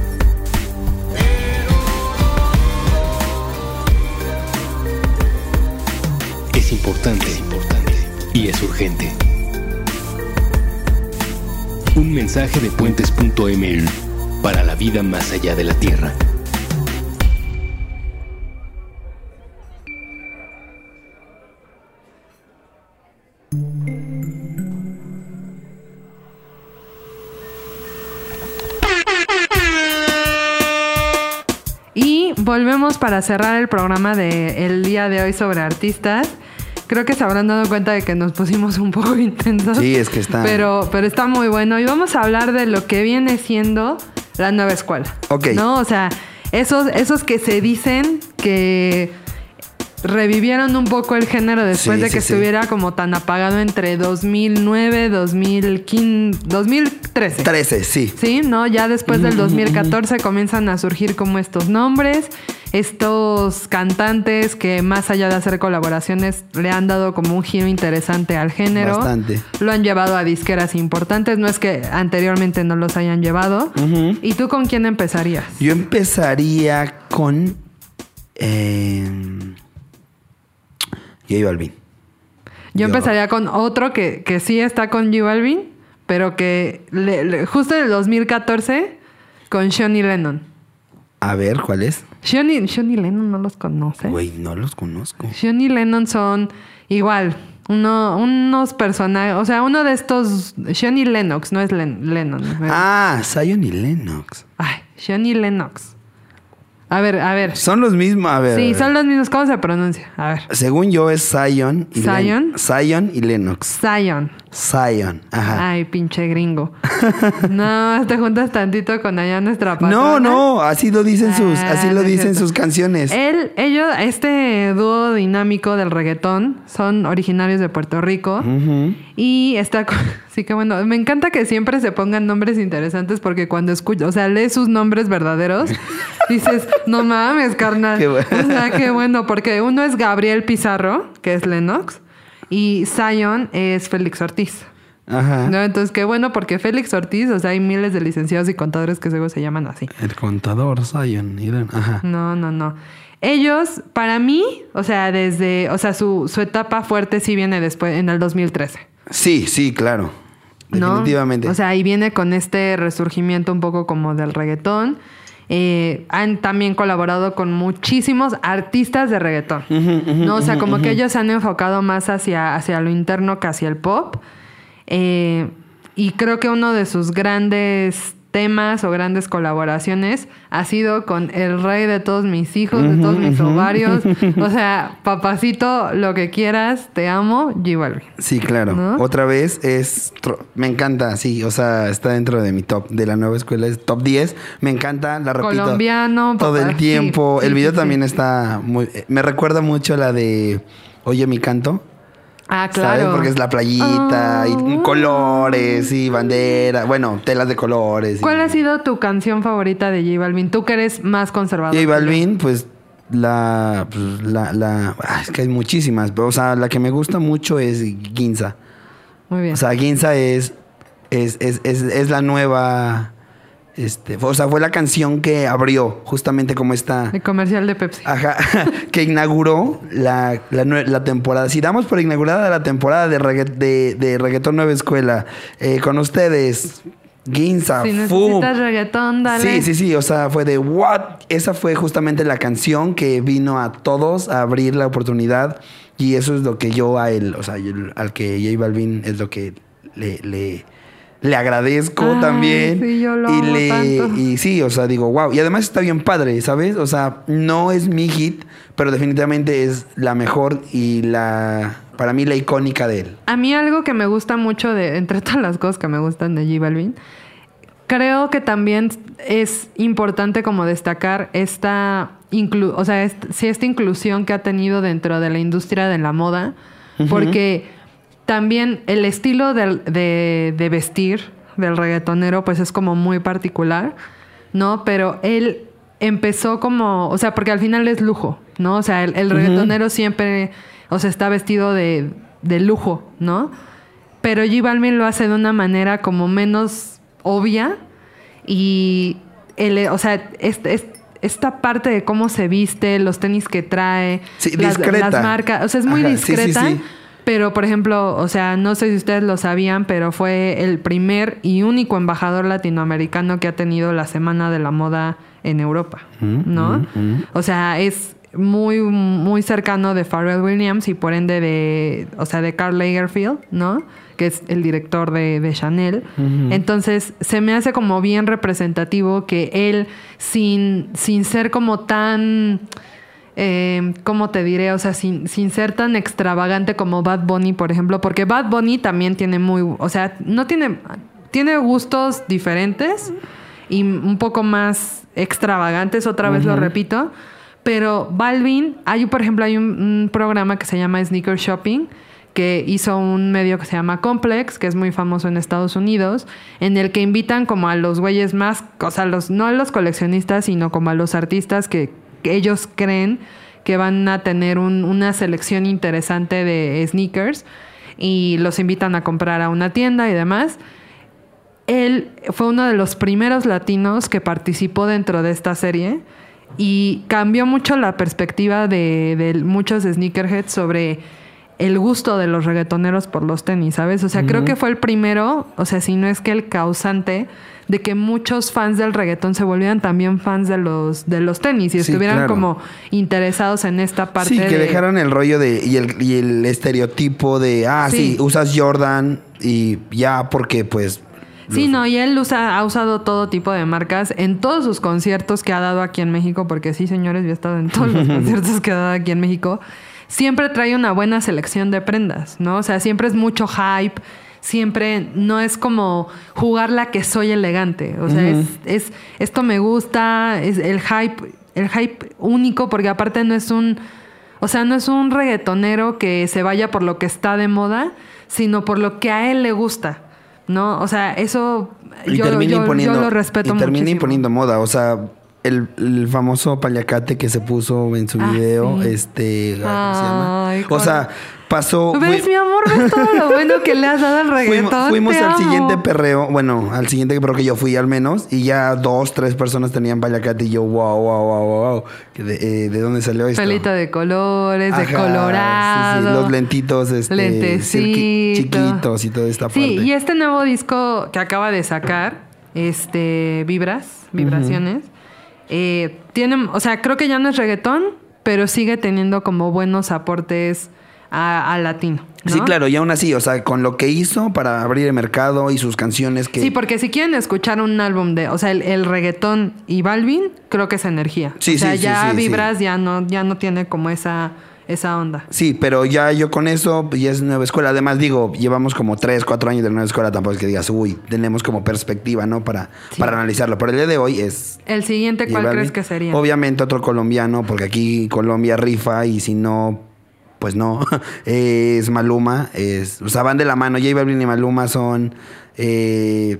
Es importante, y es urgente. Un mensaje de puentes.ml para la vida más allá de la Tierra. Y volvemos para cerrar el programa del día de hoy sobre artistas. Creo que se habrán dado cuenta de que nos pusimos un poco intensos. Sí, es que está. Pero, pero está muy bueno. Y vamos a hablar de lo que viene siendo la nueva escuela. Ok. ¿No? O sea, esos, esos que se dicen que revivieron un poco el género después Sí, de que sí, sí. estuviera como tan apagado entre 2009, 2015, 2013. 13, sí. Sí, ¿no? Ya después del 2014 comienzan a surgir como estos nombres, estos cantantes que más allá de hacer colaboraciones le han dado como un giro interesante al género. Bastante. Lo han llevado a disqueras importantes, no es que anteriormente no los hayan llevado. ¿Y tú con quién empezarías? Yo empezaría con. Eh, J Balvin. Yo Yo- empezaría con otro que, que sí está con J Balvin, pero que le- le- justo en el 2014 con Sean y Lennon. A ver, ¿cuál es? Sean y, Sean y Lennon no los conoce. Güey, no los conozco. Sean y Lennon son igual, uno, unos personajes, o sea, uno de estos, Sean y Lennox, no es Len- Lennon. Ah, Zion y Lennox. Ay, Sean y Lennox. A ver, a ver. Son los mismos. A ver. Sí, son los mismos. ¿Cómo se pronuncia? A ver. Según yo es Zion y Len- ¿Zion? Zion y Lennox. Zion. Zion. Ajá. Ay, pinche gringo. no, te juntas tantito con allá nuestra patrona. No, no, así lo dicen sus, Ah, así lo dicen sus canciones. Él, ellos, este dúo dinámico del reggaetón son originarios de Puerto Rico y está, sí que bueno, me encanta que siempre se pongan nombres interesantes porque cuando escuchas, o sea, lees sus nombres verdaderos, dices, no mames, carnal. Qué bueno. O sea, qué bueno, porque uno es Gabriel Pizarro, que es Lennox, y Zion es Félix Ortiz. Ajá. ¿no? Entonces, qué bueno, porque Félix Ortiz, o sea, hay miles de licenciados y contadores que luego se llaman así. El contador Zion y Len- Ajá. No, no, no. Ellos, para mí, o sea, desde, o sea, su, su etapa fuerte sí viene después, en el 2013. Sí, sí, claro. ¿no? Definitivamente. O sea, ahí viene con este resurgimiento un poco como del reggaetón. Eh, han también colaborado con muchísimos artistas de reggaetón. ¿no? O sea, como que ellos se han enfocado más hacia, hacia lo interno que hacia el pop. Eh, y creo que uno de sus grandes temas o grandes colaboraciones ha sido con el rey de todos mis hijos, de todos mis ovarios. O sea, papacito, lo que quieras, te amo, G Balvin. Sí, claro. ¿No? Otra vez es. Me encanta, sí. O sea, está dentro de mi top de la nueva escuela. Es top 10. Me encanta, la repito. Colombiano, Todo papá, el tiempo. sí, el video sí, también sí. está muy. Me recuerda mucho a la de Oye mi canto. Ah, ¿Sabes? claro. Porque es la playita y Ah. colores y bandera. Bueno, telas de colores. y- ¿Cuál ha sido tu canción favorita de J Balvin? Tú que eres más conservador. J Balvin, pues la, pues, la, la, ah, es que hay muchísimas, pero, o sea, la que me gusta mucho es Ginza. Muy bien. O sea, Ginza es, es, es, es, es la nueva, Este, o sea, fue la canción que abrió justamente como esta... El comercial de Pepsi. Ajá, que inauguró la, la temporada. Si damos por inaugurada la temporada de, regga- de, de Reggaetón Nueva Escuela, eh, con ustedes, Ginza, si necesitas reggaetón, dale. Sí, sí, sí, o sea, fue de what? Esa fue justamente la canción que vino a todos a abrir la oportunidad y eso es lo que yo a él, o sea, yo- al que J Balvin es lo que le, le, le agradezco Ay, también. sí, yo lo y amo le tanto. y sí, o sea, digo, wow, y además está bien padre, ¿sabes? O sea, no es mi hit, pero definitivamente es la mejor y la para mí la icónica de él. A mí algo que me gusta mucho de, entre todas las cosas que me gustan de J Balvin, creo que también es importante como destacar esta, inclu o sea, est- sí, esta inclusión que ha tenido dentro de la industria de la moda, porque también el estilo de, de vestir del reggaetonero pues es como muy particular, ¿no? Pero él empezó como, o sea, porque al final es lujo, ¿no? O sea, el, el reggaetonero siempre, o sea, está vestido de, de lujo, ¿no? Pero J Balvin lo hace de una manera como menos obvia y, el, o sea, es- es- esta parte de cómo se viste, los tenis que trae, Sí, las, las marcas, o sea, es muy Ajá, sí, sí, discreta. sí. Pero, por ejemplo, o sea, no sé si ustedes lo sabían, pero fue el primer y único embajador latinoamericano que ha tenido la Semana de la Moda en Europa, ¿no? O sea, es muy, muy cercano de Pharrell Williams y por ende de, o sea, de Karl Lagerfeld, ¿no? Que es el director de, de Chanel. Entonces, se me hace como bien representativo que él, sin, sin ser como tan eh, ¿cómo te diré? O sea, sin, sin ser tan extravagante como Bad Bunny, por ejemplo, porque Bad Bunny también tiene muy, o sea, no tiene, tiene gustos diferentes y un poco más extravagantes, otra vez lo repito, pero Balvin, hay, por ejemplo, hay un, un programa que se llama Sneaker Shopping, que hizo un medio que se llama Complex, que es muy famoso en Estados Unidos, en el que invitan como a los güeyes más, o sea, los, no a los coleccionistas, sino como a los artistas que ellos creen que van a tener un- una selección interesante de sneakers y los invitan a comprar a una tienda y demás. Él fue uno de los primeros latinos que participó dentro de esta serie y cambió mucho la perspectiva de muchos sneakerheads sobre el gusto de los reggaetoneros por los tenis, ¿sabes? O sea, creo que fue el primero, o sea, si no es que el causante de que muchos fans del reggaetón se volvieran también fans de los, de los tenis y Sí, estuvieran claro. como interesados en esta parte Sí, que de- dejaron el rollo de y el, y el estereotipo de, ah, sí. Sí. usas Jordan y ya porque pues... Sí, no, y él usa, ha usado todo tipo de marcas en todos sus conciertos que ha dado aquí en México, porque sí, señores, yo he estado en todos los conciertos que ha dado aquí en México. Siempre trae una buena selección de prendas, ¿no? O sea, siempre es mucho hype, siempre no es como jugar la que soy elegante. O sea, es, es esto me gusta, es el hype, el hype único, porque aparte no es un. O sea, no es un reggaetonero que se vaya por lo que está de moda, sino por lo que a él le gusta. ¿No? O sea, eso Y yo, yo- lo respeto y termina muchísimo. imponiendo moda, o sea, el, el famoso paliacate que se puso en su Ah, video, sí. este, ¿cómo se llama? O sea, pasó... ¿Ves, mi amor? ¿Ves todo lo bueno que le has dado al reggaetón? Fuimos, al amo. siguiente perreo, bueno, al siguiente perreo que yo fui al menos, y ya dos, tres personas tenían paliacate y yo, wow, wow, wow, wow, ¿De, eh, ¿de dónde salió esto? Pelito de colores, de colorado. sí, sí, los lentitos, este, Lentecito. cirqui- chiquitos y toda esta Sí, parte. y este nuevo disco que acaba de sacar, este, Vibras, Vibraciones, eh, tiene, o sea, creo que ya no es reggaetón, pero sigue teniendo como buenos aportes a, a latino. ¿no? Sí, claro, y aún así, o sea, con lo que hizo para abrir el mercado y sus canciones que... Sí, porque si quieren escuchar un álbum de, o sea, el, el reggaetón y Balvin, creo que es energía. Sí, o sea, sí, sí, ya sí, Vibras ya no, ya no tiene como esa, esa onda. Sí, pero ya yo con eso, ya es nueva escuela. Además, digo, llevamos como tres, cuatro años de nueva escuela. Tampoco es que digas, uy, tenemos como perspectiva, ¿no? Para, para analizarlo. Pero el día de hoy es. El siguiente, ¿cuál crees que sería? Obviamente otro colombiano, porque aquí Colombia rifa y si no, pues no. es Maluma. Es, o sea, van de la mano. J Balvin y Maluma son. eh,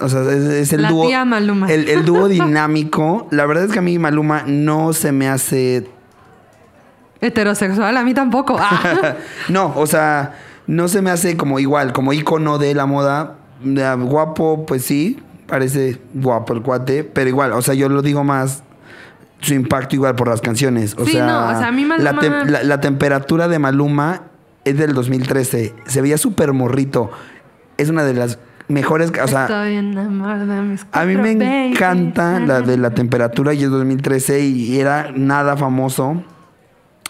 o sea, es, es el La dúo. tía Maluma. El, el dúo dinámico. La verdad es que a mí Maluma no se me hace Heterosexual, a mí tampoco. Ah. no, o sea, no se me hace como igual, como ícono de la moda. Guapo, pues sí, parece guapo el cuate, pero igual, o sea, yo lo digo más su impacto igual por las canciones. O Sí, sea, no, o sea, a mí la, Maluma- la- la temperatura de Maluma es del 2013. Se veía súper morrito. Es una de las mejores, o sea, Estoy enamorada de mis a mí me encanta la de la temperatura y es 2013 y era nada famoso.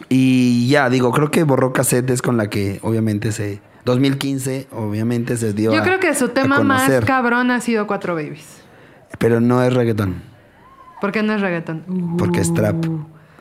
Y ya, digo, creo que Borró Cassette es con la que obviamente se... 2015, obviamente se dio Yo a- creo que su tema más cabrón ha sido Cuatro Babies. Pero no es reggaetón. ¿Por qué no es reggaetón? Porque es trap.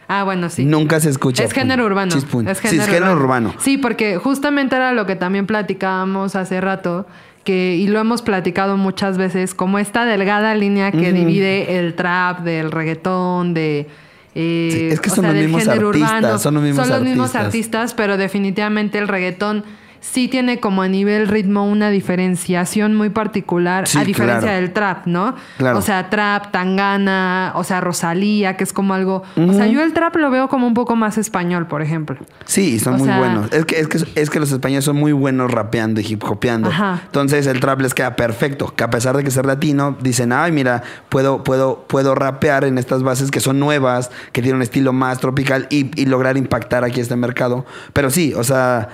Ah, bueno, sí. Nunca se escucha. Es género urbano. Es Sí, género, es género urbano. Sí, porque justamente era lo que también platicábamos hace rato, que, y lo hemos platicado muchas veces, como esta delgada línea que divide el trap del reggaetón, de... eh, Sí, es que son sea, los mismos artistas, urbano. son los mismos artistas. artistas, pero definitivamente el reggaetón sí tiene como a nivel ritmo una diferenciación muy particular, Sí, a diferencia claro. del trap, ¿no? Claro. O sea, trap, tangana, o sea, Rosalía, que es como algo... O sea, yo el trap lo veo como un poco más español, por ejemplo. Sí, son O muy sea- buenos. Es que, es, que, es que los españoles son muy buenos rapeando y hip hopeando. Ajá. Entonces el trap les queda perfecto. Que a pesar de que ser latino, dicen, ay, mira, puedo, puedo, puedo rapear en estas bases que son nuevas, que tienen un estilo más tropical y, y lograr impactar aquí este mercado. Pero sí, o sea,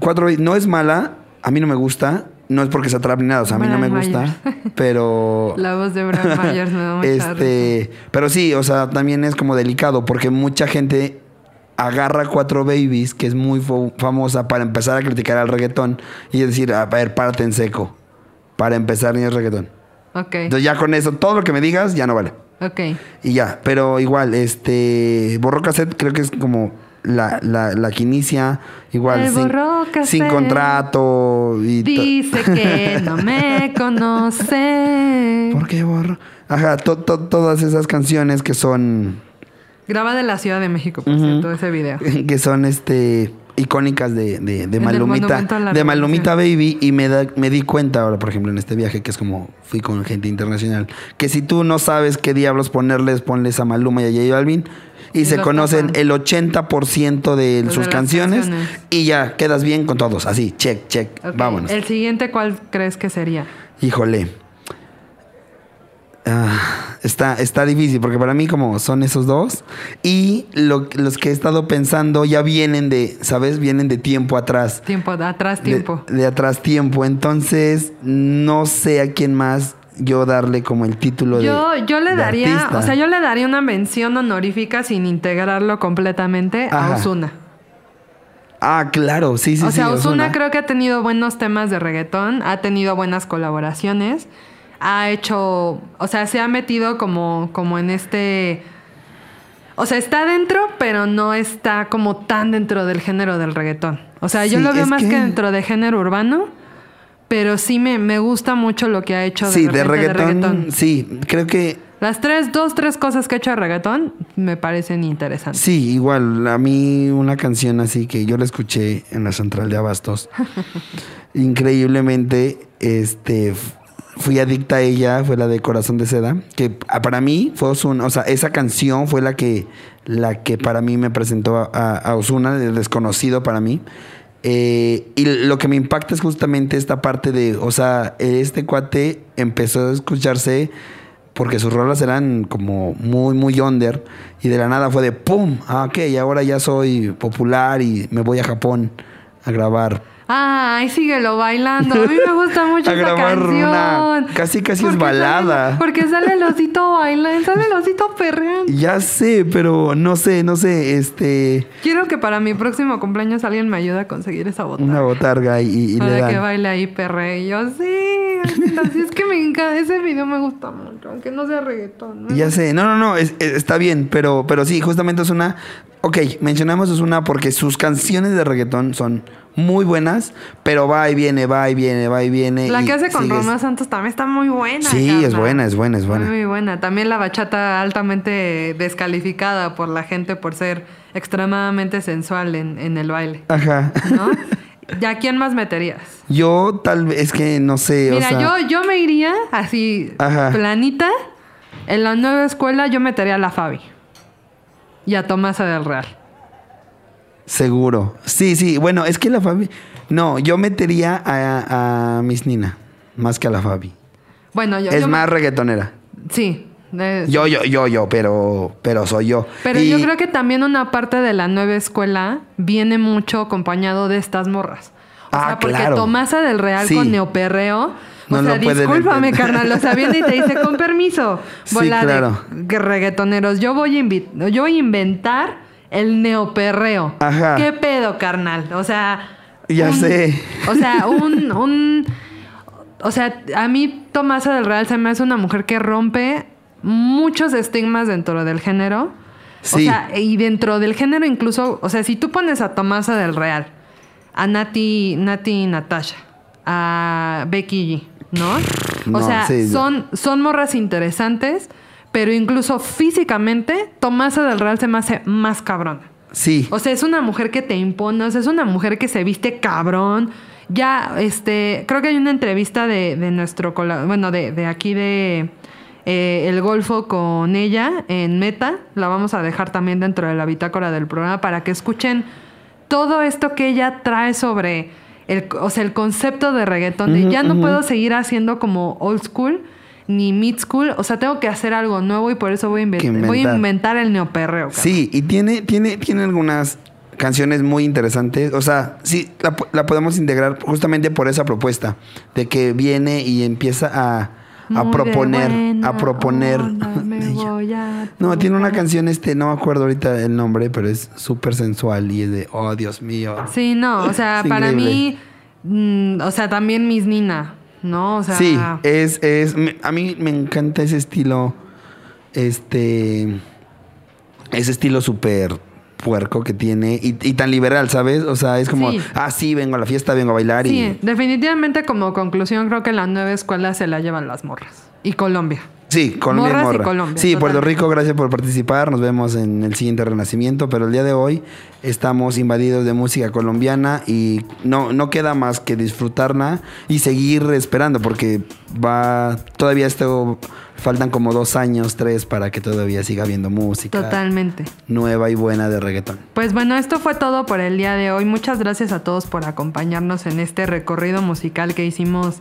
cuatro no es mala, a mí no me gusta. No es porque sea trap ni nada, o sea, a mí no me gusta. Pero. La voz de Brian Myers me da mucha risa. Este, pero sí, o sea, también es como delicado porque mucha gente agarra cuatro babies, que es muy famosa, para empezar a criticar al reggaetón y decir, a ver, párate en seco. Para empezar ni es reggaetón. Ok, Entonces ya con eso, todo lo que me digas ya no vale. ok. Y ya, pero igual, este, Borró Cassette creo que es como la, la, la que inicia, igual, sin, Borró contrato. Y Dice que no me conoce. ¿Por qué borro? Ajá, to- to- todas esas canciones que son Graba de la Ciudad de México, por cierto, ese video. que son este icónicas de, de, de Malumita, de Malumita. Baby y me, da- me di cuenta ahora, por ejemplo, en este viaje que es como fui con gente internacional, que si tú no sabes qué diablos ponerles, ponles a Maluma y a J Balvin y, Y se conocen el 80% de De sus canciones, canciones. y ya quedas bien con todos, así, check, check, Ok, vámonos. El siguiente, ¿cuál crees que sería? Híjole. Ah, está, está difícil porque para mí como son esos dos y lo- los que he estado pensando ya vienen de, ¿sabes? Vienen de tiempo atrás. Tiempo, atrás De- tiempo. De, atrás tiempo. Entonces no sé a quién más yo darle como el título Yo, de yo le de daría, artista. o sea, yo le daría una mención honorífica sin integrarlo completamente Ajá. a Osuna. Ah, claro, sí, sí, o sí. sea, Osuna creo que ha tenido buenos temas de reggaetón, ha tenido buenas colaboraciones, ha hecho, o sea, se ha metido como, como en este, o sea, está dentro, pero no está como tan dentro del género del reggaetón. O sea, yo lo veo más que... que- dentro de género urbano, pero sí me, me gusta mucho lo que ha hecho de, Sí, de reggaetón, sí, creo que Las tres, dos, tres cosas que ha hecho de reggaetón me parecen interesantes. Sí, igual, a mí una canción así que yo la escuché en la central de Abastos. Increíblemente, este, fui adicta a ella, fue la de Corazón de Seda, que para mí fue Ozuna, o sea, esa canción fue la que, la que para mí me presentó a, a Osuna, de desconocido para mí. Eh, y lo que me impacta es justamente esta parte de, o sea, este cuate empezó a escucharse porque sus rolas eran como muy, muy under y de la nada fue de ¡pum! Ah, ok, ahora ya soy popular y me voy a Japón a grabar. Ay, síguelo bailando. A mí me gusta mucho A esta grabar canción. una- casi, casi es balada. sale- porque sale el osito bailando, sale el osito perreando. Ya sé, pero no sé, no sé, este, Quiero que para mi próximo cumpleaños alguien me ayude a conseguir esa bota. una botarga y, y le para que baile ahí perre. Y yo, sí. Así es que me encanta. Ese video me gusta mucho. Aunque no sea reggaetón. ¿no? Ya sé, no, no, no, es- es- está bien, pero, pero sí, justamente es una. Ok, mencionamos es una porque sus canciones de reggaetón son muy buenas, pero va y viene, va y viene, va y viene. La y que hace con sigues- Romeo Santos también está muy buena. Sí, es buena, es buena, es buena. Muy, buena. También la bachata altamente descalificada por la gente por ser extremadamente sensual en, en el baile. Ajá. ¿No? ¿Ya quién más meterías? Yo tal vez, es que no sé, Mira, o sea. yo, yo me iría así, Ajá. planita. En la nueva escuela yo metería a la Fabi. Y a Tomasa del Real. Seguro. Sí, sí, bueno, es que la Fabi. No, yo metería a, a Miss Nina, más que a la Fabi. Bueno, yo. es yo- más reggaetonera. Sí. eh, Yo, yo, yo, yo, pero, pero soy yo. Pero Y- yo creo que también una parte de la nueva escuela viene mucho acompañado de estas morras. O Ah, sea, porque claro. Tomasa del Real Sí. con neoperreo. No o sea, lo pueden discúlpame, carnal. O sea, viene y te dice, con permiso. Sí, Bola claro. de reggaetoneros. Yo voy, a invi- yo voy a inventar el neoperreo. Ajá. ¿Qué pedo, carnal? O sea. Ya un- sé. O sea, un, un. O sea, a mí Tomasa del Real se me hace una mujer que rompe muchos estigmas dentro del género. O Sí. sea, y dentro del género incluso, o sea, si tú pones a Tomasa del Real, a Nati, Nati Natasha, a Becky G, ¿no? O No, sea, sí, son, son morras interesantes, pero incluso físicamente, Tomasa del Real se me hace más cabrona. Sí. O sea, es una mujer que te impone, o sea, es una mujer que se viste cabrón. Ya, este, creo que hay una entrevista de, de nuestro, bueno, de, de aquí de eh, El Golfo con ella en Meta. La vamos a dejar también dentro de la bitácora del programa para que escuchen todo esto que ella trae sobre el, o sea, el concepto de reggaetón. De ya no puedo seguir haciendo como old school ni mid school. O sea, tengo que hacer algo nuevo y por eso voy a, voy inventar. el neoperreo. cabrón. Sí, y tiene, tiene, tiene algunas canciones muy interesantes. O sea, sí, la, la podemos integrar justamente por esa propuesta. De que viene y empieza a, a proponer, buena a proponer. onda me voy a No, tiene una canción, este, no me acuerdo ahorita el nombre, pero es súper sensual y es de, oh, Dios mío. Sí, no, o sea, para mí, mm, o sea, también Miss Nina, ¿no? O sea, Sí, es, es, a mí me encanta ese estilo, este, ese estilo súper puerco que tiene y, y tan liberal, ¿sabes? O sea, es como, Sí. ah, sí, vengo a la fiesta, vengo a bailar sí, y... definitivamente como conclusión creo que la nueva escuela se la llevan las morras. Y Colombia. Sí, Colombia y Morras y morra. Colombia, sí, Puerto. Rico, gracias por participar. Nos vemos en el siguiente renacimiento. Pero el día de hoy estamos invadidos de música colombiana y no, no queda más que disfrutarla y seguir esperando porque va todavía esto faltan como dos años, tres para que todavía siga habiendo música Totalmente. nueva y buena de reggaetón. Pues bueno, esto fue todo por el día de hoy. Muchas gracias a todos por acompañarnos en este recorrido musical que hicimos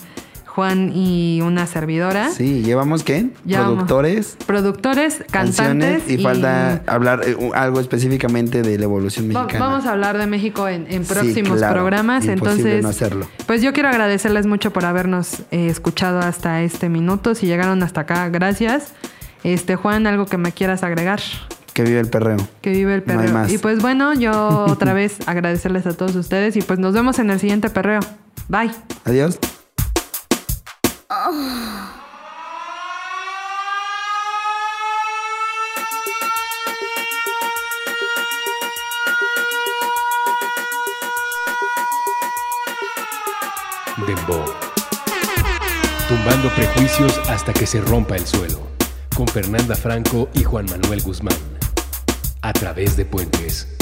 Juan y una servidora. Sí, llevamos qué? Llevamos Productores, Productores, canciones cantantes y, falta hablar eh, algo específicamente de la evolución mexicana. Vamos a hablar de México en, en Sí, próximos claro. programas. Imposible Entonces, no hacerlo. pues yo quiero agradecerles mucho por habernos eh, escuchado hasta este minuto. Si llegaron hasta acá, gracias. Este Juan, algo que me quieras agregar. Que vive el perreo. Que vive el No hay perreo. más. y pues bueno, yo otra vez agradecerles a todos ustedes y pues nos vemos en el siguiente perreo. Bye. Adiós. Dembow. Tumbando prejuicios hasta que se rompa el suelo. Con Fernanda Franco y Juan Manuel Guzmán. A través de puentes.